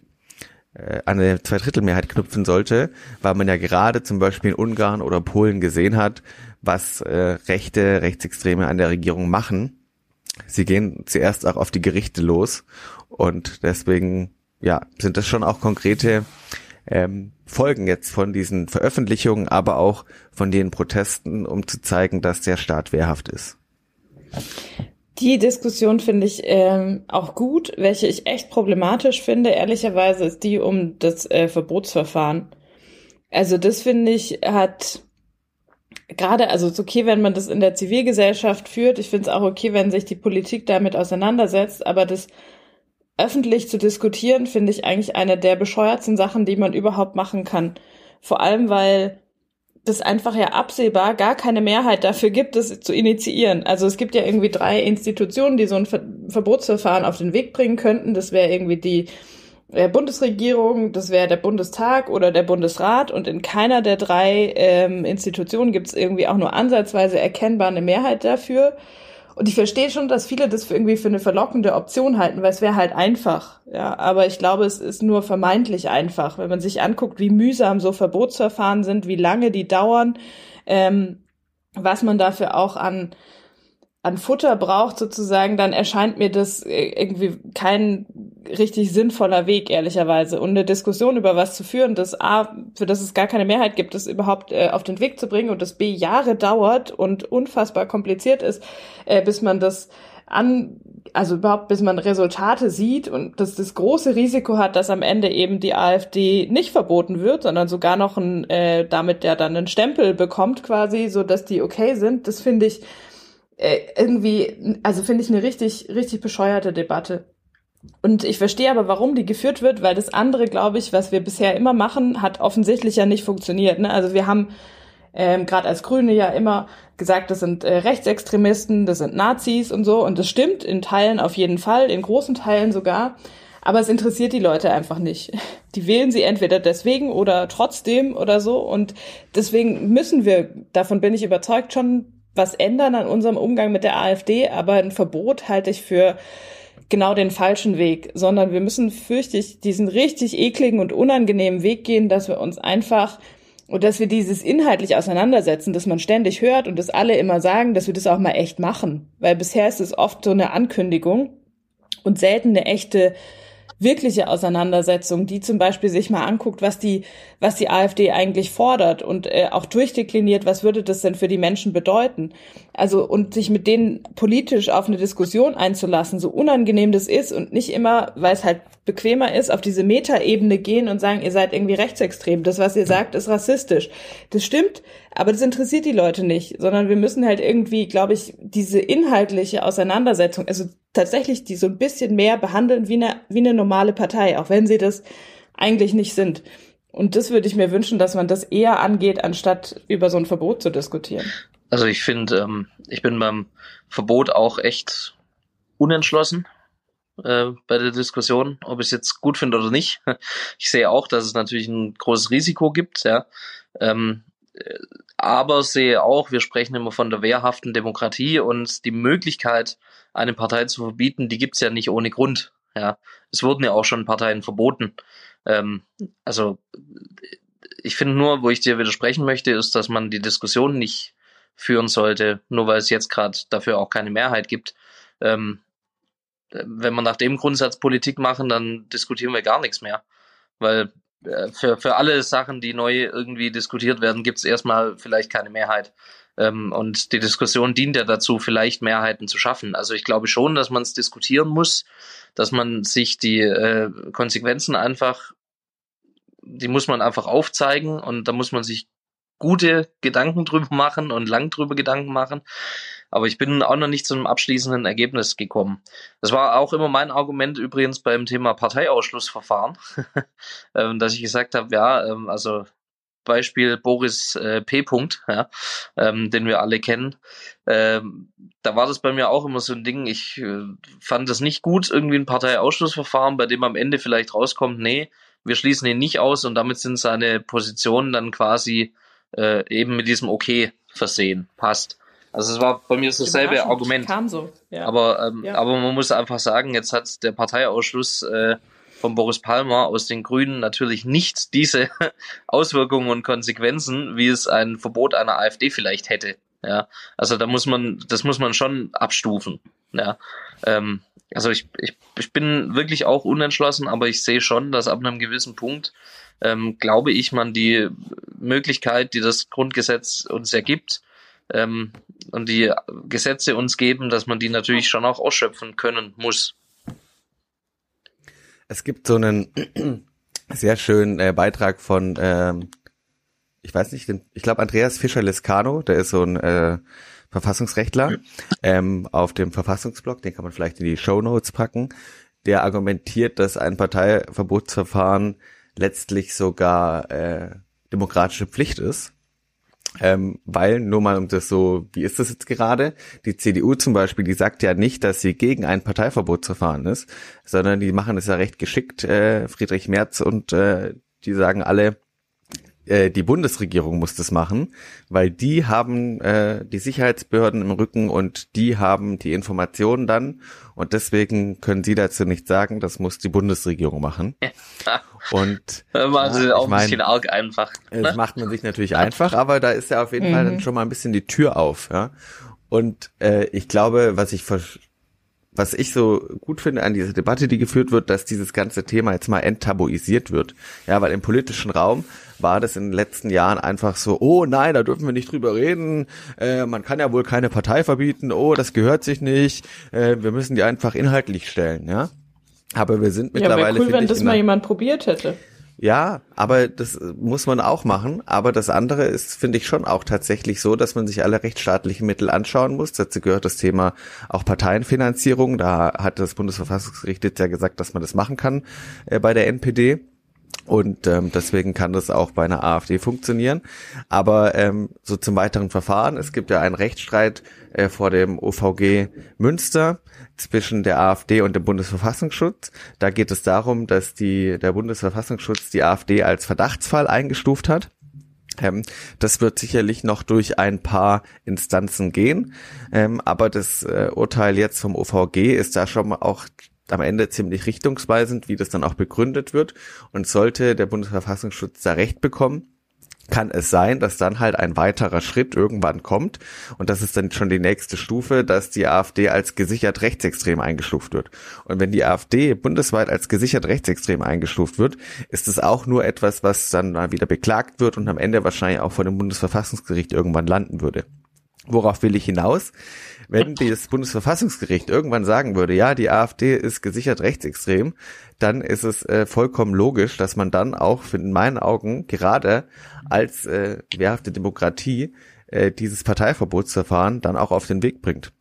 äh, an eine Zweidrittelmehrheit knüpfen sollte, weil man ja gerade zum Beispiel in Ungarn oder Polen gesehen hat, was äh, Rechte, Rechtsextreme an der Regierung machen. Sie gehen zuerst auch auf die Gerichte los und deswegen ja sind das schon auch konkrete ähm, Folgen jetzt von diesen Veröffentlichungen, aber auch von den Protesten, um zu zeigen, dass der Staat wehrhaft ist. Die Diskussion finde ich ähm, auch gut. Welche ich echt problematisch finde, ehrlicherweise, ist die um das äh, Verbotsverfahren. Also das finde ich hat gerade, also es ist okay, wenn man das in der Zivilgesellschaft führt. Ich finde es auch okay, wenn sich die Politik damit auseinandersetzt, aber das öffentlich zu diskutieren, finde ich eigentlich eine der bescheuertsten Sachen, die man überhaupt machen kann. Vor allem, weil das einfach ja absehbar gar keine Mehrheit dafür gibt, das zu initiieren. Also es gibt ja irgendwie drei Institutionen, die so ein Ver Verbotsverfahren auf den Weg bringen könnten. Das wäre irgendwie die äh, Bundesregierung, das wäre der Bundestag oder der Bundesrat und in keiner der drei ähm, Institutionen gibt es irgendwie auch nur ansatzweise erkennbar eine Mehrheit dafür. Und ich verstehe schon, dass viele das für irgendwie für eine verlockende Option halten, weil es wäre halt einfach. Ja, aber ich glaube, es ist nur vermeintlich einfach, wenn man sich anguckt, wie mühsam so Verbotsverfahren sind, wie lange die dauern, ähm, was man dafür auch an an Futter braucht sozusagen, dann erscheint mir das äh, irgendwie kein richtig sinnvoller Weg, ehrlicherweise. Und eine Diskussion über was zu führen, das A, für das es gar keine Mehrheit gibt, das überhaupt äh, auf den Weg zu bringen und das B, Jahre dauert und unfassbar kompliziert ist, äh, bis man das an, also überhaupt bis man Resultate sieht und dass das große Risiko hat, dass am Ende eben die AfD nicht verboten wird, sondern sogar noch ein, äh, damit der dann einen Stempel bekommt quasi, so dass die okay sind, das finde ich, irgendwie, also finde ich eine richtig, richtig bescheuerte Debatte. Und ich verstehe aber, warum die geführt wird, weil das andere, glaube ich, was wir bisher immer machen, hat offensichtlich ja nicht funktioniert. Ne? Also wir haben ähm, gerade als Grüne ja immer gesagt, das sind äh, Rechtsextremisten, das sind Nazis und so. Und das stimmt in Teilen auf jeden Fall, in großen Teilen sogar. Aber es interessiert die Leute einfach nicht. Die wählen sie entweder deswegen oder trotzdem oder so. Und deswegen müssen wir, davon bin ich überzeugt, schon was ändern an unserem Umgang mit der AfD, aber ein Verbot halte ich für genau den falschen Weg, sondern wir müssen, fürchte ich, diesen richtig ekligen und unangenehmen Weg gehen, dass wir uns einfach und dass wir dieses inhaltlich auseinandersetzen, dass man ständig hört und dass alle immer sagen, dass wir das auch mal echt machen. Weil bisher ist es oft so eine Ankündigung und selten eine echte wirkliche Auseinandersetzung, die zum Beispiel sich mal anguckt, was die, was die AfD eigentlich fordert und äh, auch durchdekliniert, was würde das denn für die Menschen bedeuten. Also und sich mit denen politisch auf eine Diskussion einzulassen, so unangenehm das ist und nicht immer, weil es halt bequemer ist, auf diese Metaebene gehen und sagen, ihr seid irgendwie rechtsextrem. Das, was ihr sagt, ist rassistisch. Das stimmt, aber das interessiert die Leute nicht, sondern wir müssen halt irgendwie, glaube ich, diese inhaltliche Auseinandersetzung, also tatsächlich die so ein bisschen mehr behandeln wie eine, wie eine normale Partei, auch wenn sie das eigentlich nicht sind. Und das würde ich mir wünschen, dass man das eher angeht, anstatt über so ein Verbot zu diskutieren. Also ich finde, ähm, ich bin beim Verbot auch echt unentschlossen äh, bei der Diskussion, ob ich es jetzt gut finde oder nicht. Ich sehe auch, dass es natürlich ein großes Risiko gibt, ja. Ähm, äh, aber sehe auch, wir sprechen immer von der wehrhaften Demokratie und die Möglichkeit, eine Partei zu verbieten, die gibt's ja nicht ohne Grund. Ja, es wurden ja auch schon Parteien verboten. Ähm, also ich finde nur, wo ich dir widersprechen möchte, ist, dass man die Diskussion nicht führen sollte, nur weil es jetzt gerade dafür auch keine Mehrheit gibt. Ähm, wenn wir nach dem Grundsatz Politik machen, dann diskutieren wir gar nichts mehr. Weil äh, für, für alle Sachen, die neu irgendwie diskutiert werden, gibt es erstmal vielleicht keine Mehrheit. Ähm, und die Diskussion dient ja dazu, vielleicht Mehrheiten zu schaffen. Also ich glaube schon, dass man es diskutieren muss, dass man sich die äh, Konsequenzen einfach, die muss man einfach aufzeigen und da muss man sich gute Gedanken drüber machen und lang drüber Gedanken machen. Aber ich bin auch noch nicht zu einem abschließenden Ergebnis gekommen. Das war auch immer mein Argument übrigens beim Thema Parteiausschlussverfahren, ähm, dass ich gesagt habe, ja, ähm, also Beispiel Boris äh, P. -Punkt, ja, ähm, den wir alle kennen. Ähm, da war das bei mir auch immer so ein Ding. Ich äh, fand das nicht gut, irgendwie ein Parteiausschlussverfahren, bei dem am Ende vielleicht rauskommt, nee, wir schließen ihn nicht aus und damit sind seine Positionen dann quasi äh, eben mit diesem Okay versehen. Passt. Also es war bei mir so dasselbe Argument. Kam so. Ja. Aber, ähm, ja. aber man muss einfach sagen, jetzt hat der Parteiausschluss äh, von Boris Palmer aus den Grünen natürlich nicht diese Auswirkungen und Konsequenzen, wie es ein Verbot einer AfD vielleicht hätte. Ja, also da muss man, das muss man schon abstufen. Ja, ähm, also ich, ich, ich bin wirklich auch unentschlossen, aber ich sehe schon, dass ab einem gewissen Punkt, ähm, glaube ich, man die Möglichkeit, die das Grundgesetz uns ergibt, ähm, und die Gesetze uns geben, dass man die natürlich schon auch ausschöpfen können muss. Es gibt so einen sehr schönen äh, Beitrag von, ähm, ich weiß nicht, ich glaube Andreas Fischer-Lescano, der ist so ein äh, Verfassungsrechtler, ähm, auf dem Verfassungsblog, den kann man vielleicht in die Show Notes packen, der argumentiert, dass ein Parteiverbotsverfahren letztlich sogar äh, demokratische Pflicht ist ähm, weil, nur mal um das so, wie ist das jetzt gerade? Die CDU zum Beispiel, die sagt ja nicht, dass sie gegen ein Parteiverbotsverfahren ist, sondern die machen es ja recht geschickt, äh, Friedrich Merz und äh, die sagen alle, äh, die Bundesregierung muss das machen, weil die haben äh, die Sicherheitsbehörden im Rücken und die haben die Informationen dann und deswegen können sie dazu nicht sagen, das muss die Bundesregierung machen. Und machen sie ja, auch ein mein, bisschen arg einfach. Ne? Das macht man sich natürlich einfach, aber da ist ja auf jeden mhm. Fall dann schon mal ein bisschen die Tür auf, ja. Und äh, ich glaube, was ich was ich so gut finde an dieser Debatte, die geführt wird, dass dieses ganze Thema jetzt mal enttabuisiert wird. Ja, weil im politischen Raum war das in den letzten Jahren einfach so, oh nein, da dürfen wir nicht drüber reden, äh, man kann ja wohl keine Partei verbieten, oh, das gehört sich nicht, äh, wir müssen die einfach inhaltlich stellen, ja. Aber wir sind mittlerweile. Ja, cool, wenn das mal jemand probiert hätte. Ja, aber das muss man auch machen. Aber das andere ist, finde ich schon auch tatsächlich so, dass man sich alle rechtsstaatlichen Mittel anschauen muss. Dazu gehört das Thema auch Parteienfinanzierung. Da hat das Bundesverfassungsgericht jetzt ja gesagt, dass man das machen kann äh, bei der NPD. Und ähm, deswegen kann das auch bei einer AfD funktionieren. Aber ähm, so zum weiteren Verfahren. Es gibt ja einen Rechtsstreit äh, vor dem OVG Münster zwischen der AfD und dem Bundesverfassungsschutz. Da geht es darum, dass die, der Bundesverfassungsschutz die AfD als Verdachtsfall eingestuft hat. Ähm, das wird sicherlich noch durch ein paar Instanzen gehen, ähm, aber das äh, Urteil jetzt vom OVG ist da schon auch am Ende ziemlich richtungsweisend, wie das dann auch begründet wird. Und sollte der Bundesverfassungsschutz da Recht bekommen, kann es sein, dass dann halt ein weiterer Schritt irgendwann kommt und das ist dann schon die nächste Stufe, dass die AfD als gesichert rechtsextrem eingestuft wird. Und wenn die AfD bundesweit als gesichert rechtsextrem eingestuft wird, ist es auch nur etwas, was dann mal wieder beklagt wird und am Ende wahrscheinlich auch vor dem Bundesverfassungsgericht irgendwann landen würde. Worauf will ich hinaus? Wenn das Bundesverfassungsgericht irgendwann sagen würde, ja, die AfD ist gesichert rechtsextrem, dann ist es äh, vollkommen logisch, dass man dann auch in meinen Augen gerade als äh, wehrhafte Demokratie äh, dieses Parteiverbotsverfahren dann auch auf den Weg bringt.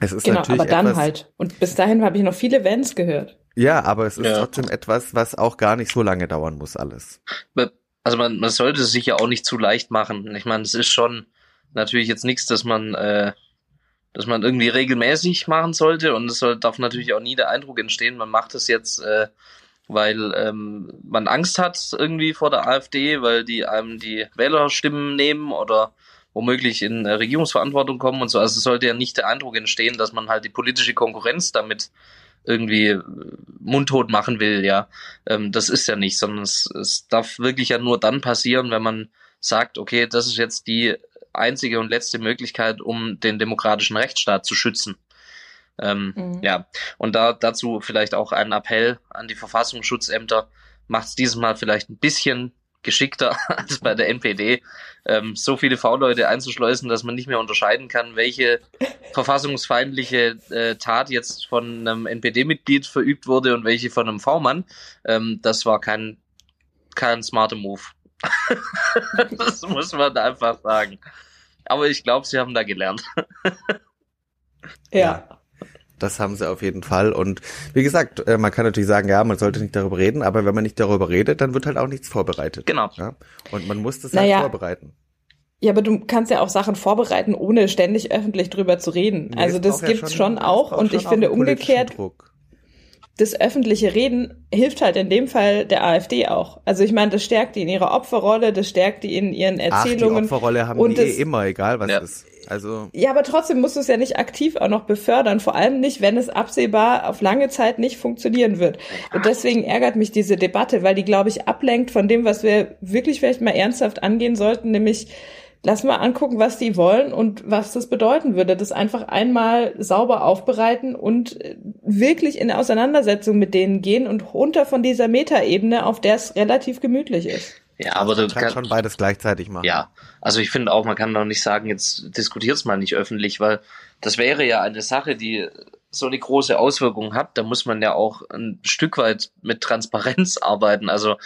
Es ist genau, natürlich aber dann etwas, halt. Und bis dahin habe ich noch viele Vans gehört. Ja, aber es ist ja. trotzdem etwas, was auch gar nicht so lange dauern muss, alles. Also man, man sollte es sich ja auch nicht zu leicht machen. Ich meine, es ist schon natürlich jetzt nichts, dass man, äh, dass man irgendwie regelmäßig machen sollte und es soll, darf natürlich auch nie der Eindruck entstehen, man macht es jetzt, äh, weil ähm, man Angst hat irgendwie vor der AfD, weil die einem die Wählerstimmen nehmen oder womöglich in äh, Regierungsverantwortung kommen und so. Also es sollte ja nicht der Eindruck entstehen, dass man halt die politische Konkurrenz damit irgendwie äh, mundtot machen will, ja. Ähm, das ist ja nicht, sondern es, es darf wirklich ja nur dann passieren, wenn man sagt, okay, das ist jetzt die einzige und letzte Möglichkeit, um den demokratischen Rechtsstaat zu schützen. Ähm, mhm. Ja, und da dazu vielleicht auch ein Appell an die Verfassungsschutzämter. Macht es dieses Mal vielleicht ein bisschen geschickter als bei der NPD, ähm, so viele V-Leute einzuschleusen, dass man nicht mehr unterscheiden kann, welche verfassungsfeindliche äh, Tat jetzt von einem NPD-Mitglied verübt wurde und welche von einem V-Mann. Ähm, das war kein, kein smarter Move. das muss man einfach sagen. Aber ich glaube, sie haben da gelernt. ja. Das haben sie auf jeden Fall. Und wie gesagt, äh, man kann natürlich sagen, ja, man sollte nicht darüber reden, aber wenn man nicht darüber redet, dann wird halt auch nichts vorbereitet. Genau. Ja? Und man muss das Naja. halt vorbereiten. Ja, aber du kannst ja auch Sachen vorbereiten, ohne ständig öffentlich drüber zu reden. Nee, also das ja gibt's schon, auch. es braucht Und ich schon finde auch einen politischen umgekehrt, Druck. Das öffentliche Reden hilft halt in dem Fall der AfD auch. Also ich meine, das stärkt die in ihrer Opferrolle, das stärkt die in ihren Ach, die Erzählungen. Opferrolle haben Und die eh es- immer, egal was Ja. ist. Also, ja, aber trotzdem musst du es ja nicht aktiv auch noch befördern, vor allem nicht, wenn es absehbar auf lange Zeit nicht funktionieren wird. Und deswegen ärgert mich diese Debatte, weil die, glaube ich, ablenkt von dem, was wir wirklich vielleicht mal ernsthaft angehen sollten, nämlich lass mal angucken, was die wollen und was das bedeuten würde. Das einfach einmal sauber aufbereiten und äh, wirklich in Auseinandersetzung mit denen gehen und runter von dieser Metaebene, auf der es relativ gemütlich ist. Ja, aber du man kann kannst schon beides gleichzeitig machen. Ja, also ich finde auch, man kann doch nicht sagen, jetzt diskutiert's mal nicht öffentlich, weil das wäre ja eine Sache, die so eine große Auswirkung hat. Da muss man ja auch ein Stück weit mit Transparenz arbeiten. Also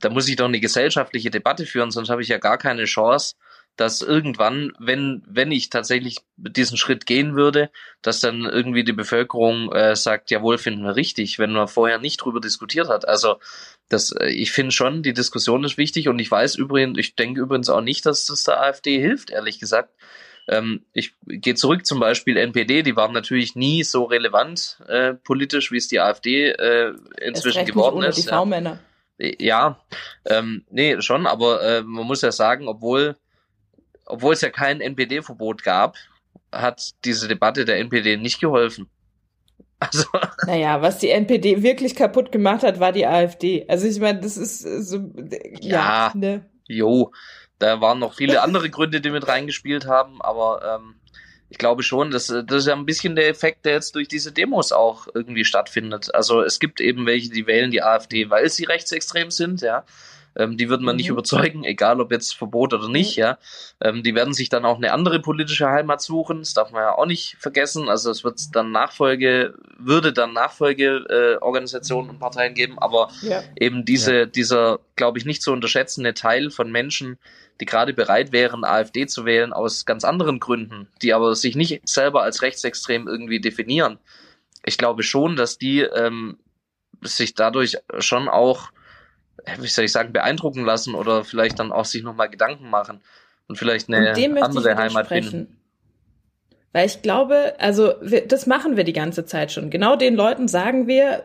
da muss ich doch eine gesellschaftliche Debatte führen, sonst habe ich ja gar keine Chance, dass irgendwann, wenn, wenn ich tatsächlich diesen Schritt gehen würde, dass dann irgendwie die Bevölkerung äh, sagt, jawohl, finden wir richtig, wenn man vorher nicht drüber diskutiert hat. Also das, äh, ich finde schon, die Diskussion ist wichtig und ich weiß übrigens, ich denke übrigens auch nicht, dass das der AfD hilft, ehrlich gesagt. Ähm, ich gehe zurück zum Beispiel NPD, die waren natürlich nie so relevant äh, politisch, wie es die AfD äh, inzwischen geworden ist. die ja. Ja, ähm, nee, schon, aber äh, man muss ja sagen, obwohl, obwohl es ja kein NPD-Verbot gab, hat diese Debatte der NPD nicht geholfen. Also, Naja, was die NPD wirklich kaputt gemacht hat, war die AfD. Also ich meine, das ist äh, so, ja, Ja. ne. jo, da waren noch viele andere Gründe, die mit reingespielt haben, aber ähm, ich glaube schon, dass äh, das ist ja ein bisschen der Effekt, der jetzt durch diese Demos auch irgendwie stattfindet. Also es gibt eben welche, die wählen die AfD, weil sie rechtsextrem sind, ja. Ähm, die würden man nicht Mhm. überzeugen, egal ob jetzt Verbot oder nicht, ja. Ähm, die werden sich dann auch eine andere politische Heimat suchen, das darf man ja auch nicht vergessen. Also es wird dann Nachfolge, würde dann Nachfolgeorganisationen äh, und Parteien geben, aber Ja. eben diese, dieser, glaube ich, nicht zu unterschätzende Teil von Menschen, die gerade bereit wären, AfD zu wählen, aus ganz anderen Gründen, die aber sich nicht selber als rechtsextrem irgendwie definieren. Ich glaube schon, dass die ähm, sich dadurch schon auch, äh, wie soll ich sagen, beeindrucken lassen oder vielleicht dann auch sich nochmal Gedanken machen und vielleicht eine Und andere Heimat finden. Weil ich glaube, also wir, das machen wir die ganze Zeit schon. Genau den Leuten sagen wir,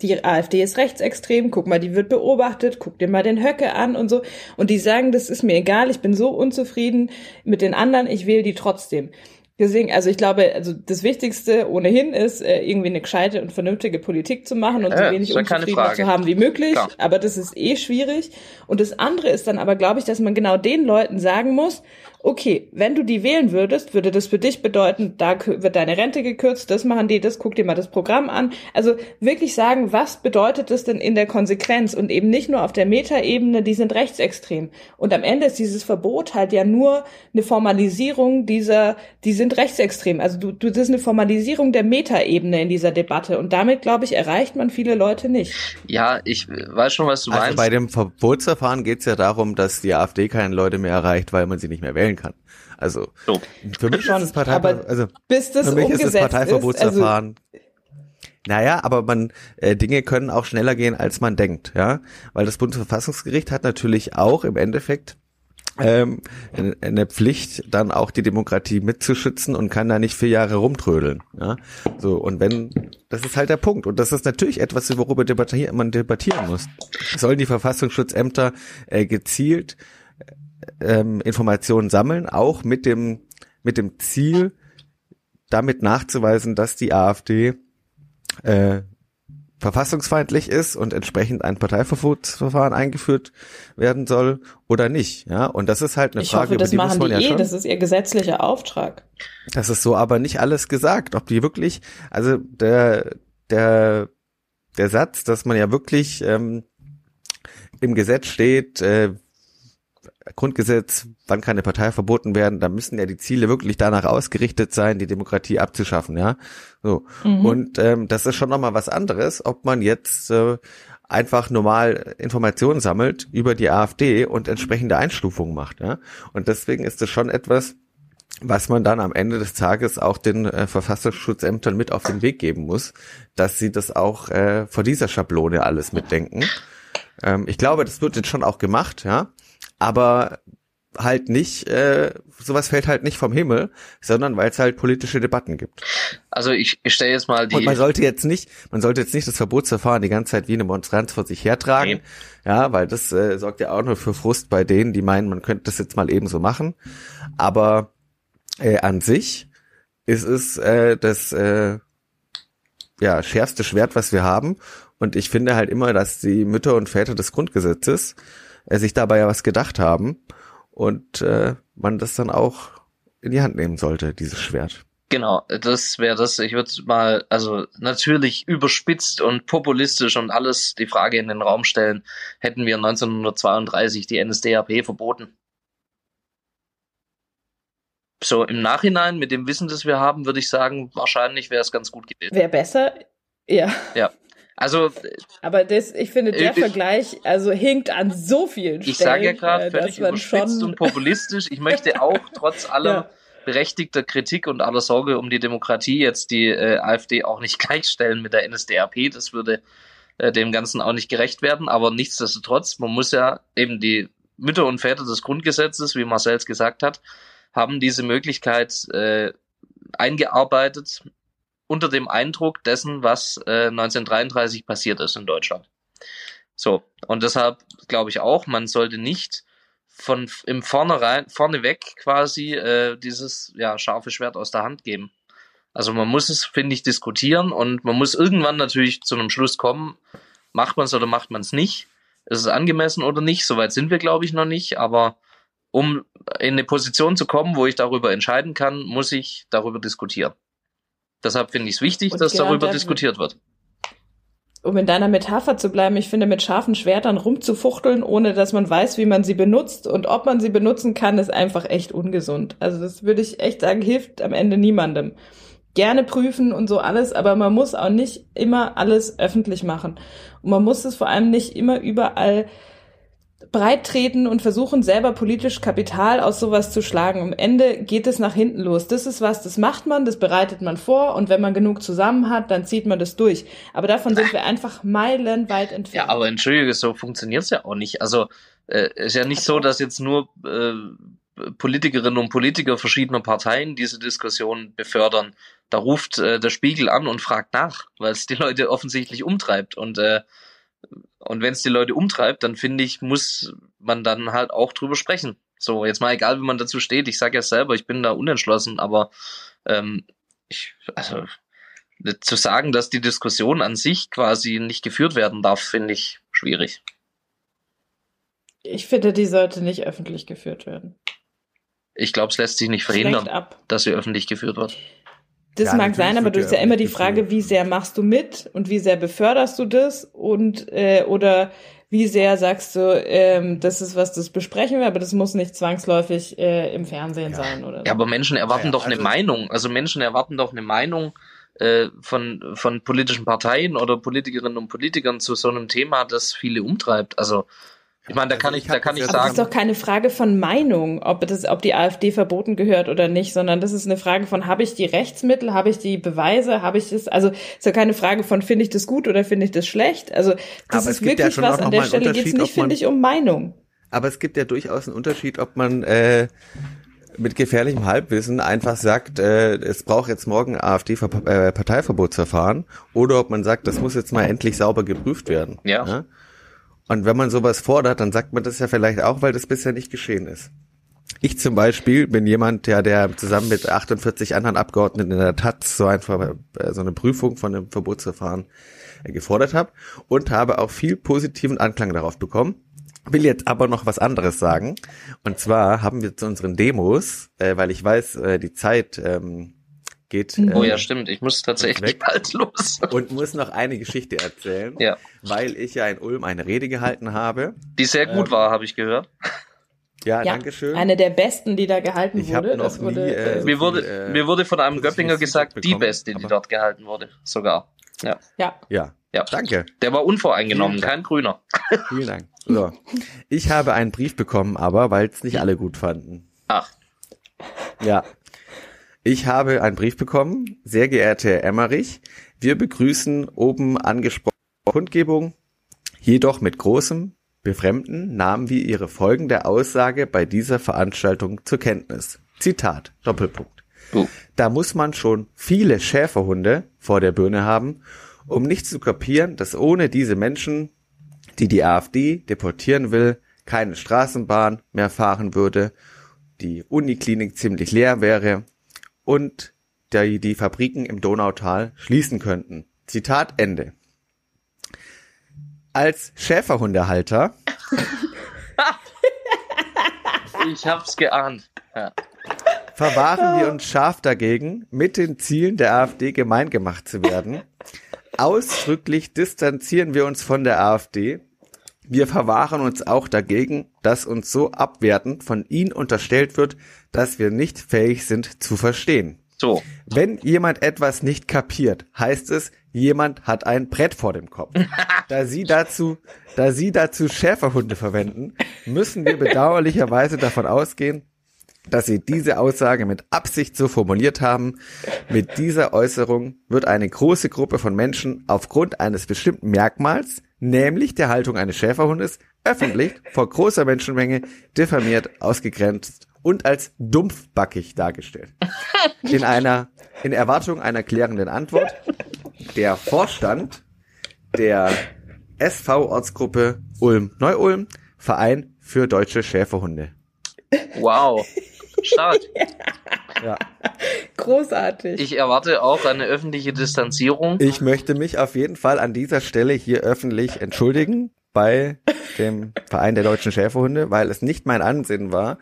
die AfD ist rechtsextrem, guck mal, die wird beobachtet, guck dir mal den Höcke an und so. Und die sagen, das ist mir egal, ich bin so unzufrieden mit den anderen, ich wähle die trotzdem. Deswegen, also ich glaube, also das Wichtigste ohnehin ist, äh, irgendwie eine gescheite und vernünftige Politik zu machen und so wenig Unzufriedenheit zu haben wie möglich. Klar. Aber das ist eh schwierig. Und das andere ist dann aber, glaube ich, dass man genau den Leuten sagen muss, okay, wenn du die wählen würdest, würde das für dich bedeuten, da wird deine Rente gekürzt, das machen die, das guck dir mal das Programm an. Also wirklich sagen, was bedeutet das denn in der Konsequenz und eben nicht nur auf der Metaebene, die sind rechtsextrem. Und am Ende ist dieses Verbot halt ja nur eine Formalisierung dieser, die sind rechtsextrem. Also du, du, das ist eine Formalisierung der Metaebene in dieser Debatte und damit, glaube ich, erreicht man viele Leute nicht. Ja, ich weiß schon, was du Also meinst. bei dem Verbotsverfahren geht es ja darum, dass die AfD keine Leute mehr erreicht, weil man sie nicht mehr wählen kann. Also So. für mich Schon, ist das Partei, aber also Bis das für mich ist umgesetzt das Parteiverbotsverfahren. also naja, aber man äh, Dinge können auch schneller gehen, als man denkt, ja, weil das Bundesverfassungsgericht hat natürlich auch im Endeffekt ähm, eine- eine Pflicht, dann auch die Demokratie mitzuschützen und kann da nicht vier Jahre rumtrödeln. Ja? So, und wenn, das ist halt der Punkt. Und das ist natürlich etwas, worüber debattier man debattieren muss. Sollen die Verfassungsschutzämter äh, gezielt ähm, Informationen sammeln, auch mit dem, mit dem Ziel, damit nachzuweisen, dass die AfD äh, verfassungsfeindlich ist und entsprechend ein Parteiverbotsverfahren eingeführt werden soll oder nicht. Ja, und das ist halt eine ich Frage, hoffe, über das die muss machen man die ja eh, schon. das ist ihr gesetzlicher Auftrag. Das ist so aber nicht alles gesagt, ob die wirklich, also der, der, der Satz, dass man ja wirklich ähm, im Gesetz steht, äh, Grundgesetz, wann kann eine Partei verboten werden, da müssen ja die Ziele wirklich danach ausgerichtet sein, die Demokratie abzuschaffen, ja. So. Mhm. Und ähm, das ist schon nochmal was anderes, ob man jetzt äh, einfach normal Informationen sammelt über die AfD und entsprechende Einstufungen macht, ja. Und deswegen ist es schon etwas, was man dann am Ende des Tages auch den äh, Verfassungsschutzämtern mit auf den Weg geben muss, dass sie das auch äh, vor dieser Schablone alles mitdenken. Ähm, ich glaube, das wird jetzt schon auch gemacht, ja, aber halt nicht, äh, sowas fällt halt nicht vom Himmel, sondern weil es halt politische Debatten gibt. Also ich, ich stelle jetzt mal die. Und man sollte jetzt nicht, man sollte jetzt nicht das Verbotsverfahren die ganze Zeit wie eine Monstranz vor sich hertragen. Nee. Ja, weil das äh, sorgt ja auch nur für Frust bei denen, die meinen, man könnte das jetzt mal eben so machen. Aber äh, an sich ist es äh, das äh, ja, schärfste Schwert, was wir haben. Und ich finde halt immer, dass die Mütter und Väter des Grundgesetzes äh, sich dabei ja was gedacht haben und äh, man das dann auch in die Hand nehmen sollte, dieses Schwert. Genau, das wäre das. Ich würde mal, also natürlich überspitzt und populistisch und alles die Frage in den Raum stellen, hätten wir 1932 die NSDAP verboten. So im Nachhinein, mit dem Wissen, das wir haben, würde ich sagen, wahrscheinlich wäre es ganz gut gewesen. Wäre besser, ja. Ja, also, aber das, ich finde, der äh, Vergleich also hinkt an so vielen Stellen. Ich sage ja gerade, völlig überspitzt und populistisch. Ich möchte auch trotz aller ja. berechtigter Kritik und aller Sorge um die Demokratie jetzt die äh, AfD auch nicht gleichstellen mit der NSDAP. Das würde äh, dem Ganzen auch nicht gerecht werden. Aber nichtsdestotrotz, man muss ja eben die Mütter und Väter des Grundgesetzes, wie Marcel es gesagt hat, haben diese Möglichkeit äh, eingearbeitet unter dem Eindruck dessen, was äh, 1933 passiert ist in Deutschland. So, und deshalb glaube ich auch, man sollte nicht von im Vornherein, vorneweg quasi äh, dieses ja, scharfe Schwert aus der Hand geben. Also man muss es, finde ich, diskutieren und man muss irgendwann natürlich zu einem Schluss kommen, macht man es oder macht man es nicht. Ist es angemessen oder nicht? Soweit sind wir, glaube ich, noch nicht. Aber um in eine Position zu kommen, wo ich darüber entscheiden kann, muss ich darüber diskutieren. Deshalb finde ich es wichtig, und dass darüber diskutiert wird. Um in deiner Metapher zu bleiben, ich finde, mit scharfen Schwertern rumzufuchteln, ohne dass man weiß, wie man sie benutzt und ob man sie benutzen kann, ist einfach echt ungesund. Also das würde ich echt sagen, hilft am Ende niemandem. Gerne prüfen und so alles, aber man muss auch nicht immer alles öffentlich machen. Und man muss es vor allem nicht immer überall breit treten und versuchen selber politisch Kapital aus sowas zu schlagen. Am Ende geht es nach hinten los. Das ist was, das macht man, das bereitet man vor und wenn man genug zusammen hat, dann zieht man das durch. Aber davon sind wir einfach meilenweit entfernt. Ja, aber entschuldige, so funktioniert's ja auch nicht. Also äh, ist ja nicht so, dass jetzt nur äh, Politikerinnen und Politiker verschiedener Parteien diese Diskussion befördern. Da ruft äh, der Spiegel an und fragt nach, weil es die Leute offensichtlich umtreibt und äh, und wenn es die Leute umtreibt, dann finde ich, muss man dann halt auch drüber sprechen. So, jetzt mal egal, wie man dazu steht. Ich sage ja selber, ich bin da unentschlossen, aber ähm, ich, also zu sagen, dass die Diskussion an sich quasi nicht geführt werden darf, finde ich schwierig. Ich finde, die sollte nicht öffentlich geführt werden. Ich glaube, es lässt sich nicht verhindern, dass sie öffentlich geführt wird. Das ja, mag sein, aber du hast ja immer die Frage, wie sehr machst du mit und wie sehr beförderst du das und äh, oder wie sehr sagst du, ähm, das ist was, das besprechen wir, aber das muss nicht zwangsläufig äh, im Fernsehen ja. sein oder so. Ja, aber Menschen erwarten ja, doch also eine Meinung. Also Menschen erwarten doch eine Meinung äh, von von politischen Parteien oder Politikerinnen und Politikern zu so einem Thema, das viele umtreibt. Also ich meine, da kann also ich, da kann ich sagen. Das ist doch keine Frage von Meinung, ob das, ob die AfD verboten gehört oder nicht, sondern das ist eine Frage von, habe ich die Rechtsmittel, habe ich die Beweise, habe ich das, also ist ja keine Frage von, finde ich das gut oder finde ich das schlecht. Also das aber ist wirklich ja was, an der Stelle geht es nicht, finde ich, um Meinung. Aber es gibt ja durchaus einen Unterschied, ob man äh, mit gefährlichem Halbwissen einfach sagt, äh, es braucht jetzt morgen AfD-Parteiverbotsverfahren äh, oder ob man sagt, das muss jetzt mal endlich sauber geprüft werden. Ja. ja? Und wenn man sowas fordert, dann sagt man das ja vielleicht auch, weil das bisher nicht geschehen ist. Ich zum Beispiel bin jemand, der, der zusammen mit 48 anderen Abgeordneten in der Taz so, ein, äh, so eine Prüfung von dem Verbotsverfahren äh, gefordert habe und habe auch viel positiven Anklang darauf bekommen. Will jetzt aber noch was anderes sagen. Und zwar haben wir zu unseren Demos, äh, weil ich weiß, äh, die Zeit ähm, geht. Oh ja, ähm, stimmt. Ich muss tatsächlich bald los. Und muss noch eine Geschichte erzählen. Ja. Weil ich ja in Ulm eine Rede gehalten habe. Die sehr gut ähm, war, habe ich gehört. Ja, ja, danke schön. Eine der besten, die da gehalten ich wurde. Noch wurde nie, äh, mir, wurde viel, äh, mir wurde von einem Göppinger gesagt, bekommen, die beste, die dort gehalten wurde. Sogar. Ja. Ja. Ja. ja. Danke. Der war unvoreingenommen, kein Grüner. Vielen Dank. So. Ich habe einen Brief bekommen, aber weil es nicht alle gut fanden. Ach. Ja. Ich habe einen Brief bekommen. Sehr geehrter Herr Emmerich, wir begrüßen oben angesprochene Kundgebung, jedoch mit großem Befremden nahmen wir Ihre folgende Aussage bei dieser Veranstaltung zur Kenntnis. Zitat, Doppelpunkt. Oh. Da muss man schon viele Schäferhunde vor der Birne haben, um nicht zu kapieren, dass ohne diese Menschen, die die AfD deportieren will, keine Straßenbahn mehr fahren würde, die Uniklinik ziemlich leer wäre und die, die Fabriken im Donautal schließen könnten. Zitat Ende. Als Schäferhundehalter Ich hab's geahnt. Ja. verwahren wir uns scharf dagegen, mit den Zielen der AfD gemein gemacht zu werden. Ausdrücklich distanzieren wir uns von der AfD. Wir verwahren uns auch dagegen, dass uns so abwertend von ihnen unterstellt wird, dass wir nicht fähig sind zu verstehen. So. Wenn jemand etwas nicht kapiert, heißt es, jemand hat ein Brett vor dem Kopf. Da Sie dazu, da Sie dazu Schäferhunde verwenden, müssen wir bedauerlicherweise davon ausgehen, dass Sie diese Aussage mit Absicht so formuliert haben. Mit dieser Äußerung wird eine große Gruppe von Menschen aufgrund eines bestimmten Merkmals, nämlich der Haltung eines Schäferhundes, öffentlich vor großer Menschenmenge diffamiert, ausgegrenzt und als dumpfbackig dargestellt. In einer, in Erwartung einer klärenden Antwort, der Vorstand der SV-Ortsgruppe Ulm-Neu-Ulm, Verein für deutsche Schäferhunde. Wow. Stark. Ja. Großartig. Ich erwarte auch eine öffentliche Distanzierung. Ich möchte mich auf jeden Fall an dieser Stelle hier öffentlich entschuldigen bei dem Verein der deutschen Schäferhunde, weil es nicht mein Ansinnen war,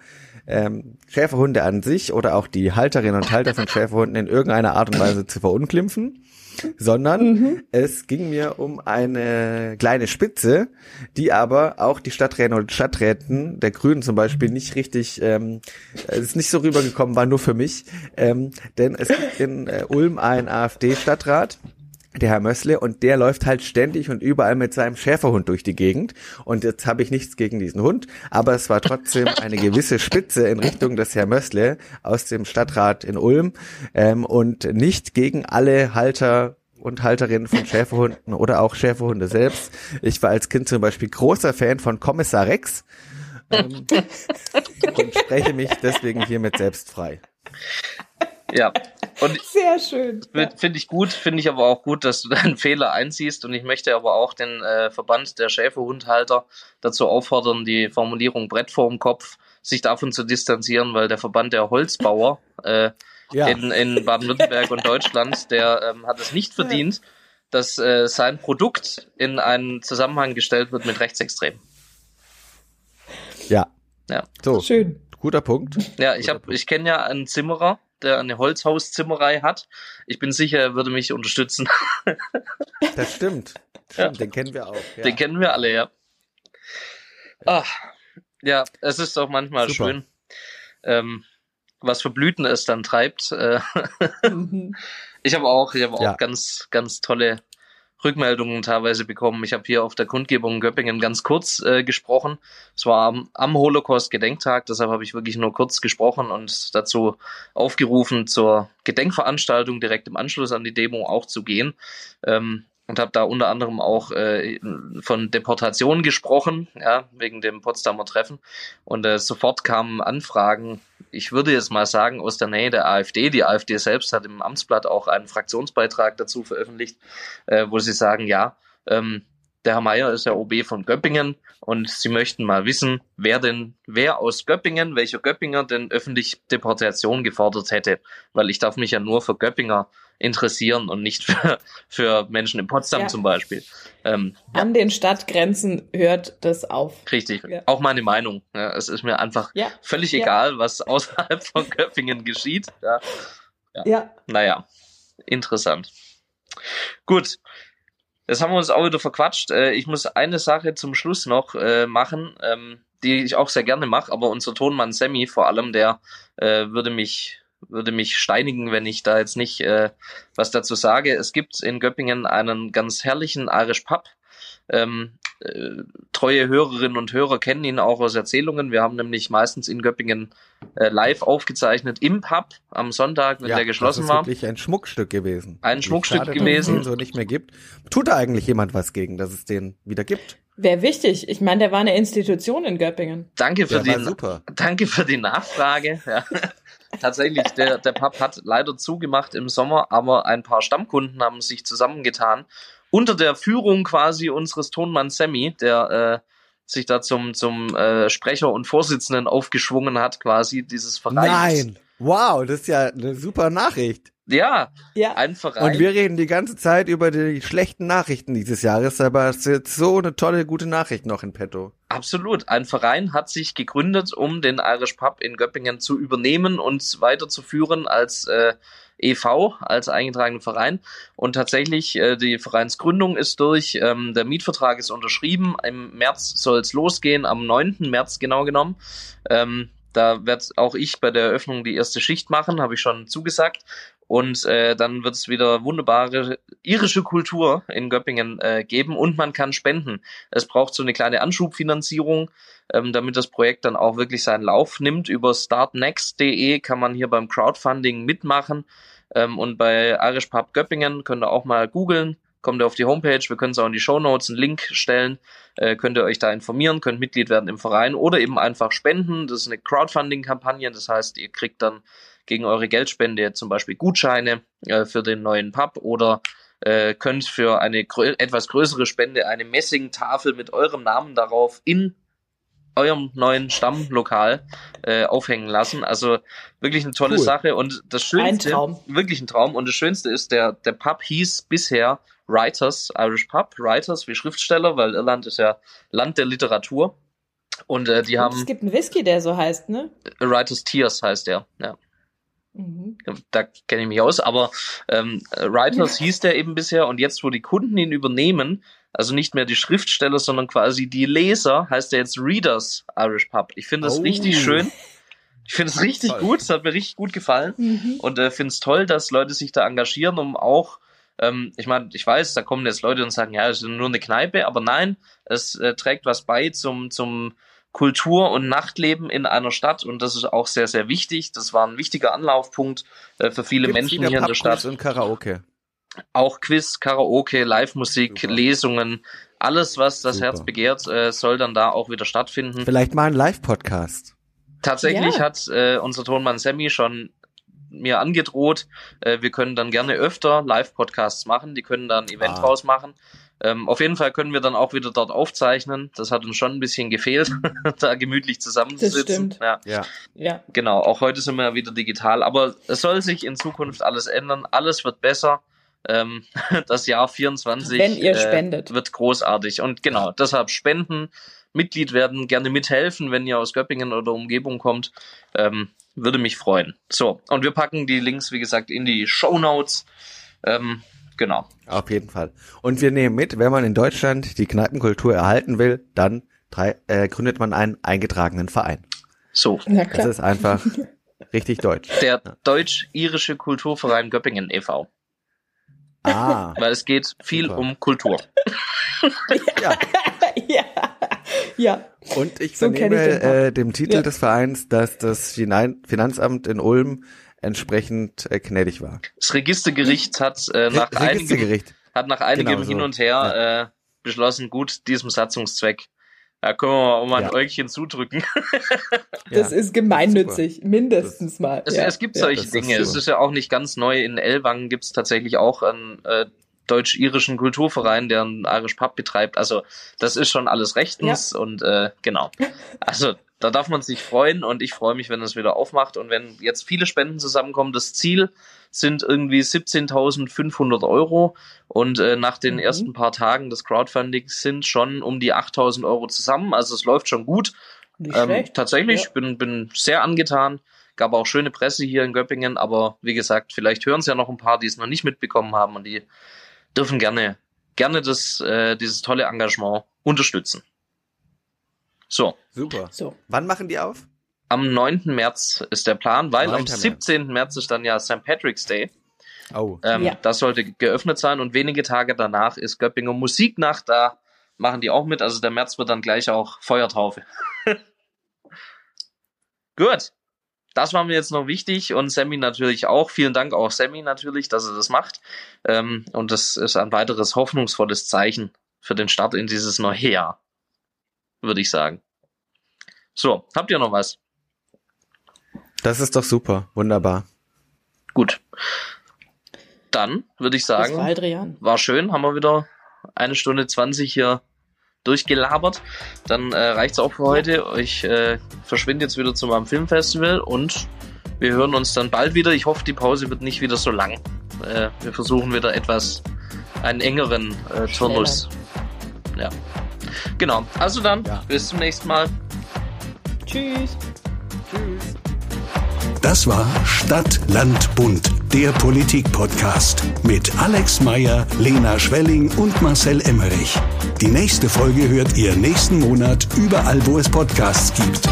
ähm, Schäferhunde an sich oder auch die Halterinnen und Halter von Schäferhunden in irgendeiner Art und Weise zu verunglimpfen, sondern es ging mir um eine kleine Spitze, die aber auch die Stadträte und Stadträten der Grünen zum Beispiel nicht richtig, ähm, es ist nicht so rübergekommen, war nur für mich, ähm, denn es gibt in äh, Ulm einen AfD-Stadtrat, der Herr Mössle und der läuft halt ständig und überall mit seinem Schäferhund durch die Gegend und jetzt habe ich nichts gegen diesen Hund, aber es war trotzdem eine gewisse Spitze in Richtung des Herr Mössle aus dem Stadtrat in Ulm ähm, und nicht gegen alle Halter und Halterinnen von Schäferhunden oder auch Schäferhunde selbst. Ich war als Kind zum Beispiel großer Fan von Kommissar Rex ähm, und spreche mich deswegen hiermit selbst frei. Ja. Und Sehr schön. Ja. Finde ich gut, finde ich aber auch gut, dass du deinen Fehler einziehst und ich möchte aber auch den äh, Verband der Schäferhundhalter dazu auffordern, die Formulierung Brett vorm Kopf sich davon zu distanzieren, weil der Verband der Holzbauer äh, Ja. in, in Baden-Württemberg und Deutschland, der ähm, hat es nicht verdient, dass äh, sein Produkt in einen Zusammenhang gestellt wird mit Rechtsextremen. Ja. Ja. So, Schön. guter Punkt. Ja, ich habe, ich kenne ja einen Zimmerer, der eine Holzhauszimmerei hat. Ich bin sicher, er würde mich unterstützen. Das stimmt. stimmt Den kennen wir auch. Ja. Den kennen wir alle, ja. Ah, ja, es ist auch manchmal Super. schön, ähm, was für Blüten es dann treibt. Äh, Mhm. ich habe auch, ich habe auch Ja. ganz, ganz tolle Rückmeldungen teilweise bekommen. Ich habe hier auf der Kundgebung in Göppingen ganz kurz äh, gesprochen. Es war am, am Holocaust-Gedenktag, deshalb habe ich wirklich nur kurz gesprochen und dazu aufgerufen, zur Gedenkveranstaltung direkt im Anschluss an die Demo auch zu gehen. Ähm, und habe da unter anderem auch äh, von Deportation gesprochen, ja, wegen dem Potsdamer Treffen. Und äh, sofort kamen Anfragen, ich würde jetzt mal sagen, aus der Nähe der AfD. Die AfD selbst hat im Amtsblatt auch einen Fraktionsbeitrag dazu veröffentlicht, äh, wo sie sagen, ja, ähm, der Herr Mayer ist ja OB von Göppingen und sie möchten mal wissen, wer denn, wer aus Göppingen, welcher Göppinger denn öffentlich Deportation gefordert hätte. Weil ich darf mich ja nur für Göppinger interessieren und nicht für, für Menschen in Potsdam Ja. zum Beispiel. Ähm, An den Stadtgrenzen hört das auf. richtig. Ja. Auch meine Meinung. Ja, es ist mir einfach Ja. völlig Ja. egal, was außerhalb von Göppingen geschieht. Ja, Ja. naja, interessant. Gut. Jetzt haben wir uns auch wieder verquatscht. Äh, Ich muss eine Sache zum Schluss noch äh, machen, ähm, die ich auch sehr gerne mache, aber unser Tonmann Sammy vor allem, der äh, würde mich würde mich steinigen, wenn ich da jetzt nicht äh, was dazu sage. Es gibt in Göppingen einen ganz herrlichen Irish Pub. Ähm, äh, treue Hörerinnen und Hörer kennen ihn auch aus Erzählungen. Wir haben nämlich meistens in Göppingen äh, live aufgezeichnet im Pub am Sonntag, wenn ja, der geschlossen war. Das ist wirklich ein Schmuckstück gewesen. Ein Schmuckstück schade, gewesen. Dass es den so nicht mehr gibt. Tut da eigentlich jemand was gegen, dass es den wieder gibt? Wäre wichtig. Ich meine, der war eine Institution in Göppingen. Danke für, der die, super. danke für die Nachfrage. Ja. Tatsächlich, der, der Pub hat leider zugemacht im Sommer, aber ein paar Stammkunden haben sich zusammengetan. Unter der Führung quasi unseres Tonmanns Sammy, der äh, sich da zum, zum äh, Sprecher und Vorsitzenden aufgeschwungen hat, quasi dieses Vereins. Nein! Wow, das ist ja eine super Nachricht. Ja, ja, ein Verein. Und wir reden die ganze Zeit über die schlechten Nachrichten dieses Jahres, aber es ist jetzt so eine tolle, gute Nachricht noch in petto. Absolut. Ein Verein hat sich gegründet, um den Irish Pub in Göppingen zu übernehmen und weiterzuführen als äh, EV, als eingetragener Verein. Und tatsächlich, äh, die Vereinsgründung ist durch, ähm, der Mietvertrag ist unterschrieben. Im März soll es losgehen, am 9. März genau genommen. Ähm, da werde auch ich bei der Eröffnung die erste Schicht machen, habe ich schon zugesagt. Und äh, dann wird es wieder wunderbare irische Kultur in Göppingen äh, geben und man kann spenden. Es braucht so eine kleine Anschubfinanzierung, ähm, damit das Projekt dann auch wirklich seinen Lauf nimmt. Über startnext.de kann man hier beim Crowdfunding mitmachen. Ähm, und bei Irish Pub Göppingen könnt ihr auch mal googeln. Kommt ihr auf die Homepage, wir können es auch in die Show Notes einen Link stellen, äh, könnt ihr euch da informieren, könnt Mitglied werden im Verein oder eben einfach spenden. Das ist eine Crowdfunding-Kampagne, das heißt, ihr kriegt dann gegen eure Geldspende zum Beispiel Gutscheine äh, für den neuen Pub oder äh, könnt für eine grö etwas größere Spende eine Messingtafel mit eurem Namen darauf in eurem neuen Stammlokal äh, aufhängen lassen. Also wirklich eine tolle cool. Sache und das Schönste, ein Traum. wirklich ein Traum und das Schönste ist, der, der Pub hieß bisher Writers, Irish Pub, Writers wie Schriftsteller, weil Irland ist ja Land der Literatur. Und äh, die und haben. Es gibt einen Whisky, der so heißt, ne? Writers Tears heißt der, ja. Mhm. Da kenne ich mich aus, aber ähm, Writers hieß der eben bisher und jetzt, wo die Kunden ihn übernehmen, also nicht mehr die Schriftsteller, sondern quasi die Leser, heißt er jetzt Readers Irish Pub. Ich finde das oh. richtig schön. Ich finde es richtig toll. gut, es hat mir richtig gut gefallen mhm. und äh, finde es toll, dass Leute sich da engagieren, um auch ähm, ich meine, ich weiß, da kommen jetzt Leute und sagen, ja, es ist nur eine Kneipe, aber nein, es äh, trägt was bei zum, zum Kultur- und Nachtleben in einer Stadt und das ist auch sehr, sehr wichtig. Das war ein wichtiger Anlaufpunkt äh, für viele Gibt's Menschen hier in der Stadt. Und Karaoke. Auch Quiz, Karaoke, Live-Musik, Lesungen, alles, was das Super. Herz begehrt, äh, soll dann da auch wieder stattfinden. Vielleicht mal ein Live-Podcast. Tatsächlich ja. hat äh, unser Tonmann Sammy schon mir angedroht, äh, wir können dann gerne öfter Live-Podcasts machen, die können dann ein Event ah. draus machen. Ähm, auf jeden Fall können wir dann auch wieder dort aufzeichnen. Das hat uns schon ein bisschen gefehlt, da gemütlich zusammenzusitzen. Das stimmt. Ja. ja. ja. Genau, auch heute sind wir ja wieder digital. Aber es soll sich in Zukunft alles ändern. Alles wird besser. Ähm, das Jahr 24 Wenn ihr spendet. Äh, wird großartig. Und genau, deshalb spenden, Mitglied werden, gerne mithelfen, wenn ihr aus Göppingen oder Umgebung kommt. Ähm, würde mich freuen. So, und wir packen die Links, wie gesagt, in die Show Notes. Ähm, Genau. Auf jeden Fall. Und wir nehmen mit, wenn man in Deutschland die Kneipenkultur erhalten will, dann drei, äh, gründet man einen eingetragenen Verein. So. Ja, klar. Das ist einfach richtig deutsch. Der ja. Deutsch-Irische Kulturverein Göppingen e.V. Ah. Weil es geht viel super. um Kultur. ja. ja. Ja. Und ich so vernehme ich äh, dem Titel ja. des Vereins, dass das Finanzamt in Ulm entsprechend äh, gnädig war. Das Registergericht hat äh, nach Re einigem, hat nach einigem genau Hin und Her ja. äh, beschlossen, gut, diesem Satzungszweck da können wir mal, mal ja. ein Äugchen zudrücken. das ja. ist gemeinnützig, Super. mindestens mal. Es, ja. es gibt solche Dinge. So. Es ist ja auch nicht ganz neu. In Ellwangen gibt es tatsächlich auch einen äh, deutsch-irischen Kulturverein, der einen Irish Pub betreibt. Also das ist schon alles rechtens und äh, genau. Also da darf man sich freuen und ich freue mich, wenn es wieder aufmacht und wenn jetzt viele Spenden zusammenkommen. Das Ziel sind irgendwie 17.500 Euro und äh, nach den mhm. ersten paar Tagen des Crowdfundings sind schon um die 8.000 Euro zusammen. Also es läuft schon gut. Ähm, tatsächlich, ja. bin, bin sehr angetan. Gab auch schöne Presse hier in Göppingen, aber wie gesagt, vielleicht hören es ja noch ein paar, die es noch nicht mitbekommen haben und die dürfen gerne, gerne das, äh, dieses tolle Engagement unterstützen. So. Super. So. Wann machen die auf? Am 9. März ist der Plan, weil am 17. März ist dann ja St. Patrick's Day. Oh. Ähm, ja. Das sollte geöffnet sein und wenige Tage danach ist Göppinger Musiknacht da. machen die auch mit. Also der März wird dann gleich auch Feuertaufe. Gut. Das war mir jetzt noch wichtig und Sammy natürlich auch. Vielen Dank auch Sammy natürlich, dass er das macht. Ähm, und das ist ein weiteres hoffnungsvolles Zeichen für den Start in dieses neue Jahr, würde ich sagen. So, habt ihr noch was? Das ist doch super, wunderbar. Gut. Dann würde ich sagen, war schön, haben wir wieder eine Stunde zwanzig hier durchgelabert. Dann äh, reicht's auch für heute. Ich äh, verschwinde jetzt wieder zu meinem Filmfestival und wir hören uns dann bald wieder. Ich hoffe, die Pause wird nicht wieder so lang. Äh, wir versuchen wieder etwas einen engeren äh, Turnus. Ja. Genau. Also dann, ja. bis zum nächsten Mal. Tschüss. Tschüss. Das war Stadt, Land, Bund, der Politik-Podcast mit Alex Meyer, Lena Schwelling und Marcel Emmerich. Die nächste Folge hört ihr nächsten Monat überall, wo es Podcasts gibt.